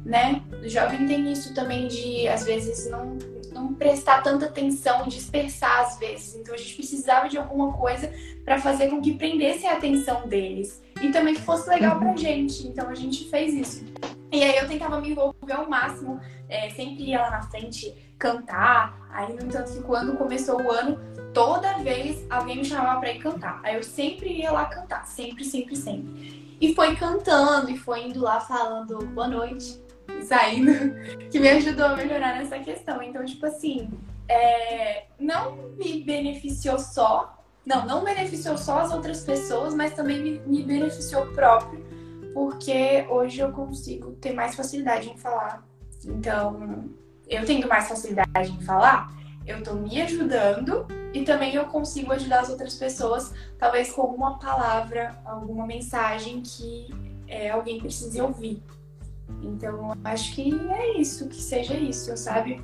né? O jovem tem isso também de, às vezes, não, não prestar tanta atenção, dispersar às vezes. Então a gente precisava de alguma coisa para fazer com que prendesse a atenção deles e também que fosse legal pra gente. Então a gente fez isso. E aí eu tentava me envolver ao máximo, é, sempre ia lá na frente cantar. Aí, no entanto, que quando começou o ano, toda vez alguém me chamava para ir cantar. Aí eu sempre ia lá cantar, sempre, sempre, sempre. E foi cantando e foi indo lá falando boa noite, saindo, *laughs* que me ajudou a melhorar nessa questão. Então, tipo assim, é, não me beneficiou só, não, não beneficiou só as outras pessoas, mas também me, me beneficiou próprio, porque hoje eu consigo ter mais facilidade em falar. Então, eu tenho mais facilidade em falar, eu estou me ajudando e também eu consigo ajudar as outras pessoas, talvez com uma palavra, alguma mensagem que é, alguém precise ouvir. Então, acho que é isso, que seja isso, sabe?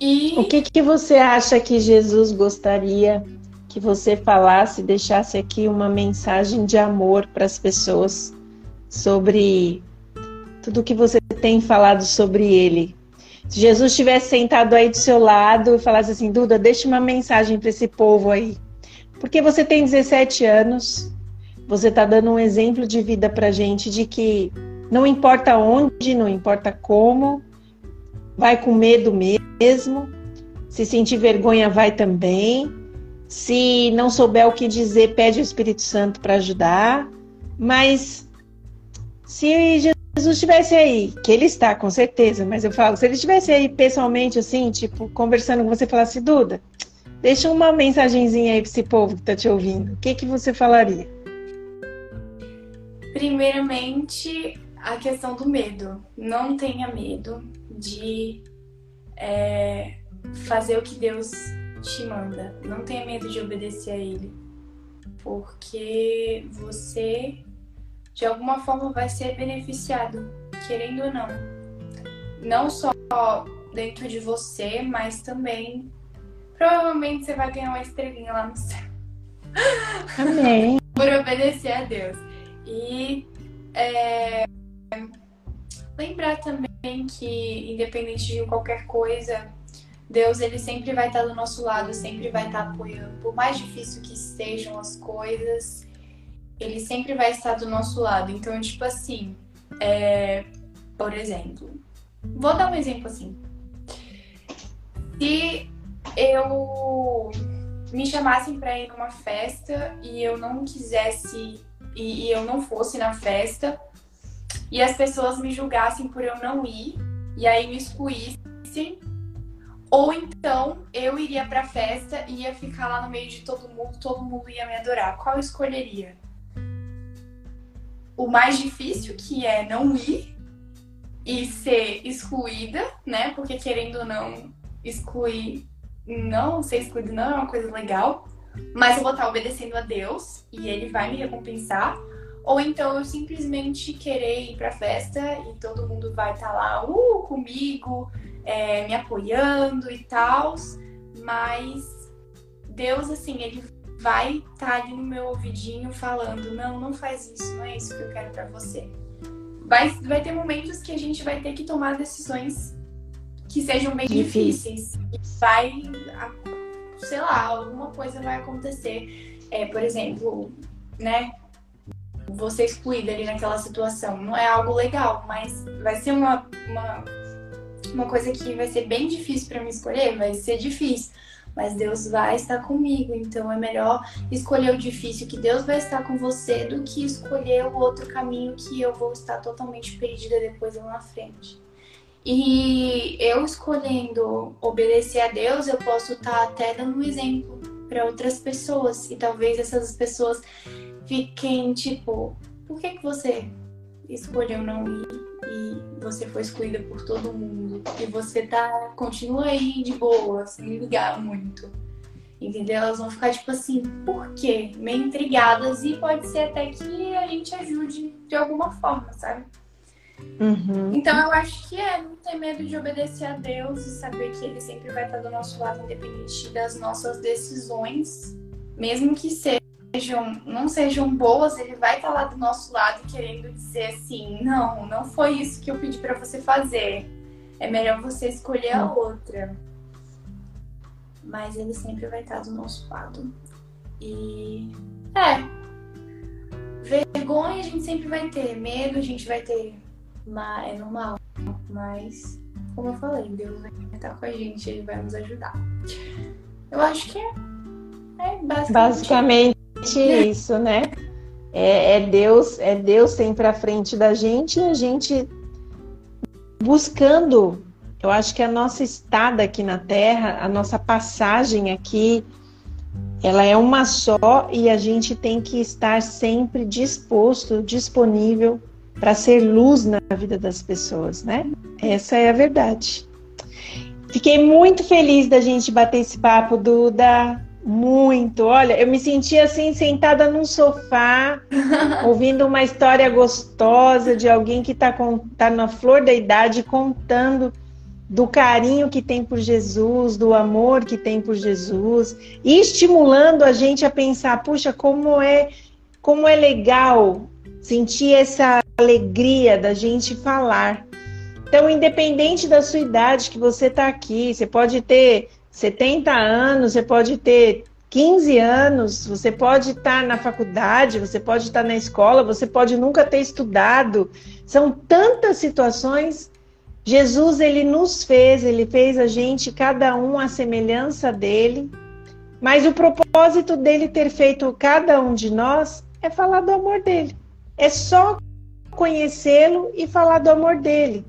E... O que, que você acha que Jesus gostaria que você falasse, deixasse aqui uma mensagem de amor para as pessoas sobre tudo que você tem falado sobre ele. Se Jesus estivesse sentado aí do seu lado e falasse assim, Duda, deixa uma mensagem para esse povo aí. Porque você tem 17 anos, você está dando um exemplo de vida para gente de que não importa onde, não importa como, vai com medo mesmo. Se sentir vergonha, vai também. Se não souber o que dizer, pede o Espírito Santo para ajudar. Mas se Jesus estivesse aí, que ele está, com certeza, mas eu falo, se ele estivesse aí pessoalmente, assim, tipo, conversando com você, falasse, Duda, deixa uma mensagenzinha aí para esse povo que está te ouvindo, o que, que você falaria? Primeiramente, a questão do medo. Não tenha medo de é, fazer o que Deus te manda. Não tenha medo de obedecer a Ele. Porque você, de alguma forma, vai ser beneficiado, querendo ou não. Não só dentro de você, mas também. Provavelmente você vai ganhar uma estrelinha lá no céu. Amém. *laughs* Por obedecer a Deus. E é, lembrar também que, independente de qualquer coisa, Deus ele sempre vai estar do nosso lado, sempre vai estar apoiando. Por mais difícil que sejam as coisas, ele sempre vai estar do nosso lado. Então, tipo assim, é, por exemplo, vou dar um exemplo assim. Se eu me chamassem para ir numa festa e eu não quisesse e, e eu não fosse na festa e as pessoas me julgassem por eu não ir e aí me excluíssem ou então eu iria pra festa e ia ficar lá no meio de todo mundo, todo mundo ia me adorar. Qual eu escolheria? O mais difícil, que é não ir e ser excluída, né? Porque querendo ou não, excluir, não ser excluído não é uma coisa legal. Mas eu vou estar obedecendo a Deus e ele vai me recompensar. Ou então eu simplesmente querer ir pra festa e todo mundo vai estar lá, uh, comigo, é, me apoiando e tal, mas Deus, assim, ele vai estar tá ali no meu ouvidinho falando: não, não faz isso, não é isso que eu quero para você. Vai, vai ter momentos que a gente vai ter que tomar decisões que sejam bem difíceis. Vai, sei lá, alguma coisa vai acontecer. É, por exemplo, né? Você excluída ali naquela situação. Não é algo legal, mas vai ser uma, uma uma coisa que vai ser bem difícil para mim escolher, vai ser difícil. Mas Deus vai estar comigo, então é melhor escolher o difícil que Deus vai estar com você do que escolher o outro caminho que eu vou estar totalmente perdida depois lá na frente. E eu escolhendo obedecer a Deus, eu posso estar até dando um exemplo para outras pessoas e talvez essas pessoas fiquem tipo, por que que você escolheu não ir e você foi excluída por todo mundo e você tá continua aí de boa, sem ligar muito. Entendeu? Elas vão ficar tipo assim, por quê? Meio intrigadas e pode ser até que a gente ajude de alguma forma, sabe? Uhum. Então eu acho que é não ter medo de obedecer a Deus e saber que Ele sempre vai estar do nosso lado, independente das nossas decisões, mesmo que seja sejam, não sejam boas, ele vai estar lá do nosso lado querendo dizer assim: não, não foi isso que eu pedi para você fazer. É melhor você escolher a outra. Mas ele sempre vai estar do nosso lado. E é. Vergonha a gente sempre vai ter, medo a gente vai ter. Mas é normal. Mas, como eu falei, Deus vai estar com a gente, ele vai nos ajudar. Eu acho que é, é basicamente. basicamente isso, né? É, é, Deus, é Deus sempre à frente da gente e a gente buscando. Eu acho que a nossa estada aqui na Terra, a nossa passagem aqui, ela é uma só e a gente tem que estar sempre disposto, disponível para ser luz na vida das pessoas, né? Essa é a verdade. Fiquei muito feliz da gente bater esse papo, Duda. Muito. Olha, eu me senti assim sentada num sofá, *laughs* ouvindo uma história gostosa de alguém que está tá na flor da idade contando do carinho que tem por Jesus, do amor que tem por Jesus, e estimulando a gente a pensar, puxa, como é como é legal sentir essa alegria da gente falar. Então, independente da sua idade que você está aqui, você pode ter 70 anos, você pode ter 15 anos, você pode estar na faculdade, você pode estar na escola, você pode nunca ter estudado. São tantas situações. Jesus, ele nos fez, ele fez a gente, cada um a semelhança dele. Mas o propósito dele ter feito cada um de nós é falar do amor dele. É só conhecê-lo e falar do amor dele.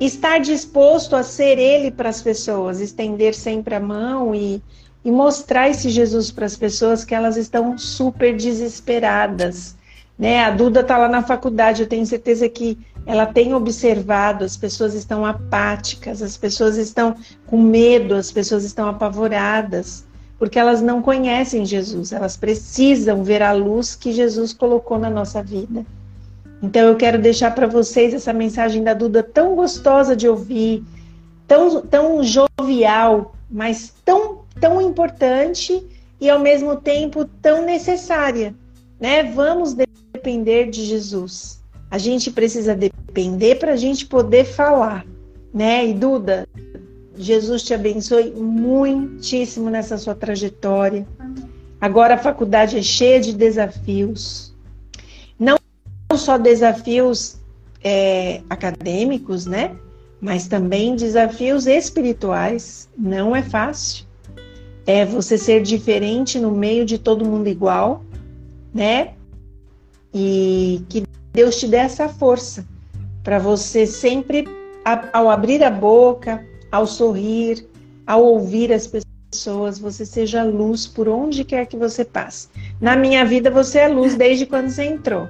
Estar disposto a ser ele para as pessoas, estender sempre a mão e, e mostrar esse Jesus para as pessoas que elas estão super desesperadas. Né? A Duda está lá na faculdade, eu tenho certeza que ela tem observado, as pessoas estão apáticas, as pessoas estão com medo, as pessoas estão apavoradas, porque elas não conhecem Jesus, elas precisam ver a luz que Jesus colocou na nossa vida. Então eu quero deixar para vocês essa mensagem da Duda tão gostosa de ouvir, tão, tão jovial, mas tão, tão importante e ao mesmo tempo tão necessária. Né? Vamos depender de Jesus. A gente precisa depender para a gente poder falar, né? E Duda, Jesus te abençoe muitíssimo nessa sua trajetória. Agora a faculdade é cheia de desafios. Só desafios é, acadêmicos, né? Mas também desafios espirituais. Não é fácil. É você ser diferente no meio de todo mundo igual, né? E que Deus te dê essa força para você sempre, ao abrir a boca, ao sorrir, ao ouvir as pessoas, você seja luz por onde quer que você passe. Na minha vida, você é luz desde quando você entrou.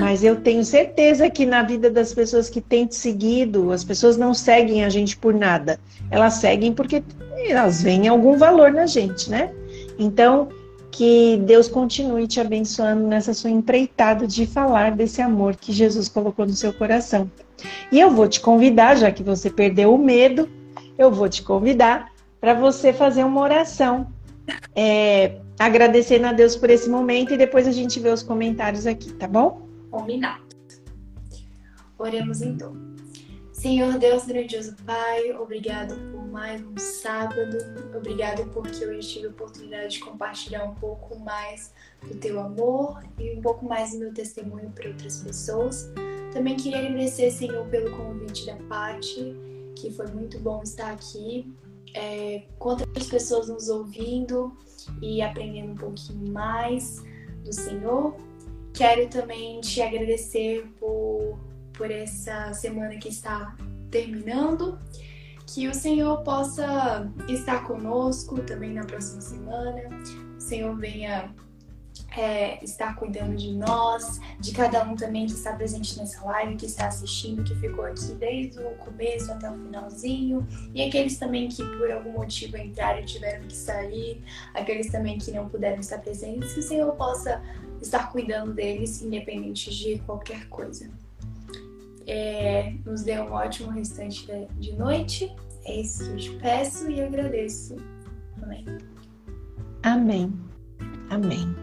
Mas eu tenho certeza que na vida das pessoas que têm te seguido, as pessoas não seguem a gente por nada. Elas seguem porque elas veem algum valor na gente, né? Então, que Deus continue te abençoando nessa sua empreitada de falar desse amor que Jesus colocou no seu coração. E eu vou te convidar, já que você perdeu o medo, eu vou te convidar para você fazer uma oração, é, agradecendo a Deus por esse momento e depois a gente vê os comentários aqui, tá bom? Combinado. Oremos então. Senhor Deus grandioso Pai, obrigado por mais um sábado, obrigado porque eu tive a oportunidade de compartilhar um pouco mais do teu amor e um pouco mais do meu testemunho para outras pessoas. Também queria agradecer, Senhor, pelo convite da Pati, que foi muito bom estar aqui, é, com pessoas nos ouvindo e aprendendo um pouquinho mais do Senhor. Quero também te agradecer por por essa semana que está terminando. Que o Senhor possa estar conosco também na próxima semana. O Senhor venha é, estar cuidando de nós, de cada um também que está presente nessa live, que está assistindo, que ficou aqui desde o começo até o finalzinho, e aqueles também que por algum motivo entraram e tiveram que sair, aqueles também que não puderam estar presentes, que o Senhor possa estar cuidando deles, independente de qualquer coisa. É, nos dê um ótimo restante de noite. É isso que eu te peço e agradeço. Amém. Amém. Amém.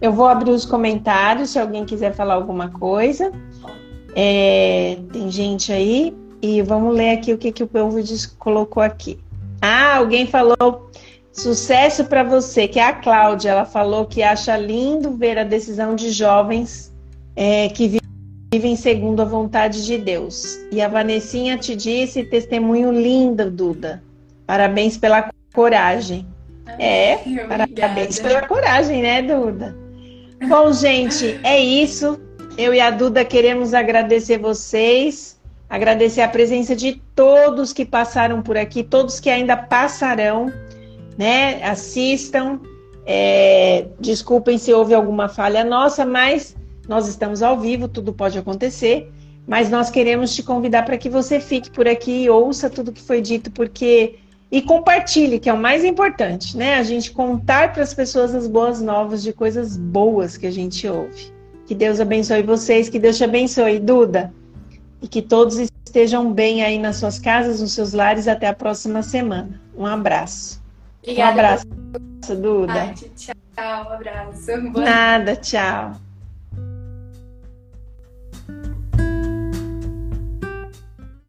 Eu vou abrir os comentários se alguém quiser falar alguma coisa. É, tem gente aí e vamos ler aqui o que, que o povo colocou aqui. Ah, alguém falou sucesso para você, que é a Cláudia. Ela falou que acha lindo ver a decisão de jovens é, que vivem segundo a vontade de Deus. E a Vanessinha te disse, testemunho lindo, Duda. Parabéns pela coragem. É, parabéns pela coragem, né, Duda? Bom, gente, é isso. Eu e a Duda queremos agradecer vocês, agradecer a presença de todos que passaram por aqui, todos que ainda passarão, né? Assistam. É, desculpem se houve alguma falha nossa, mas nós estamos ao vivo, tudo pode acontecer, mas nós queremos te convidar para que você fique por aqui e ouça tudo que foi dito, porque e compartilhe, que é o mais importante, né? A gente contar para as pessoas as boas novas de coisas boas que a gente ouve. Que Deus abençoe vocês, que Deus te abençoe, Duda. E que todos estejam bem aí nas suas casas, nos seus lares. Até a próxima semana. Um abraço. Obrigada. Um abraço, Duda. Tchau, um abraço. Nada, tchau.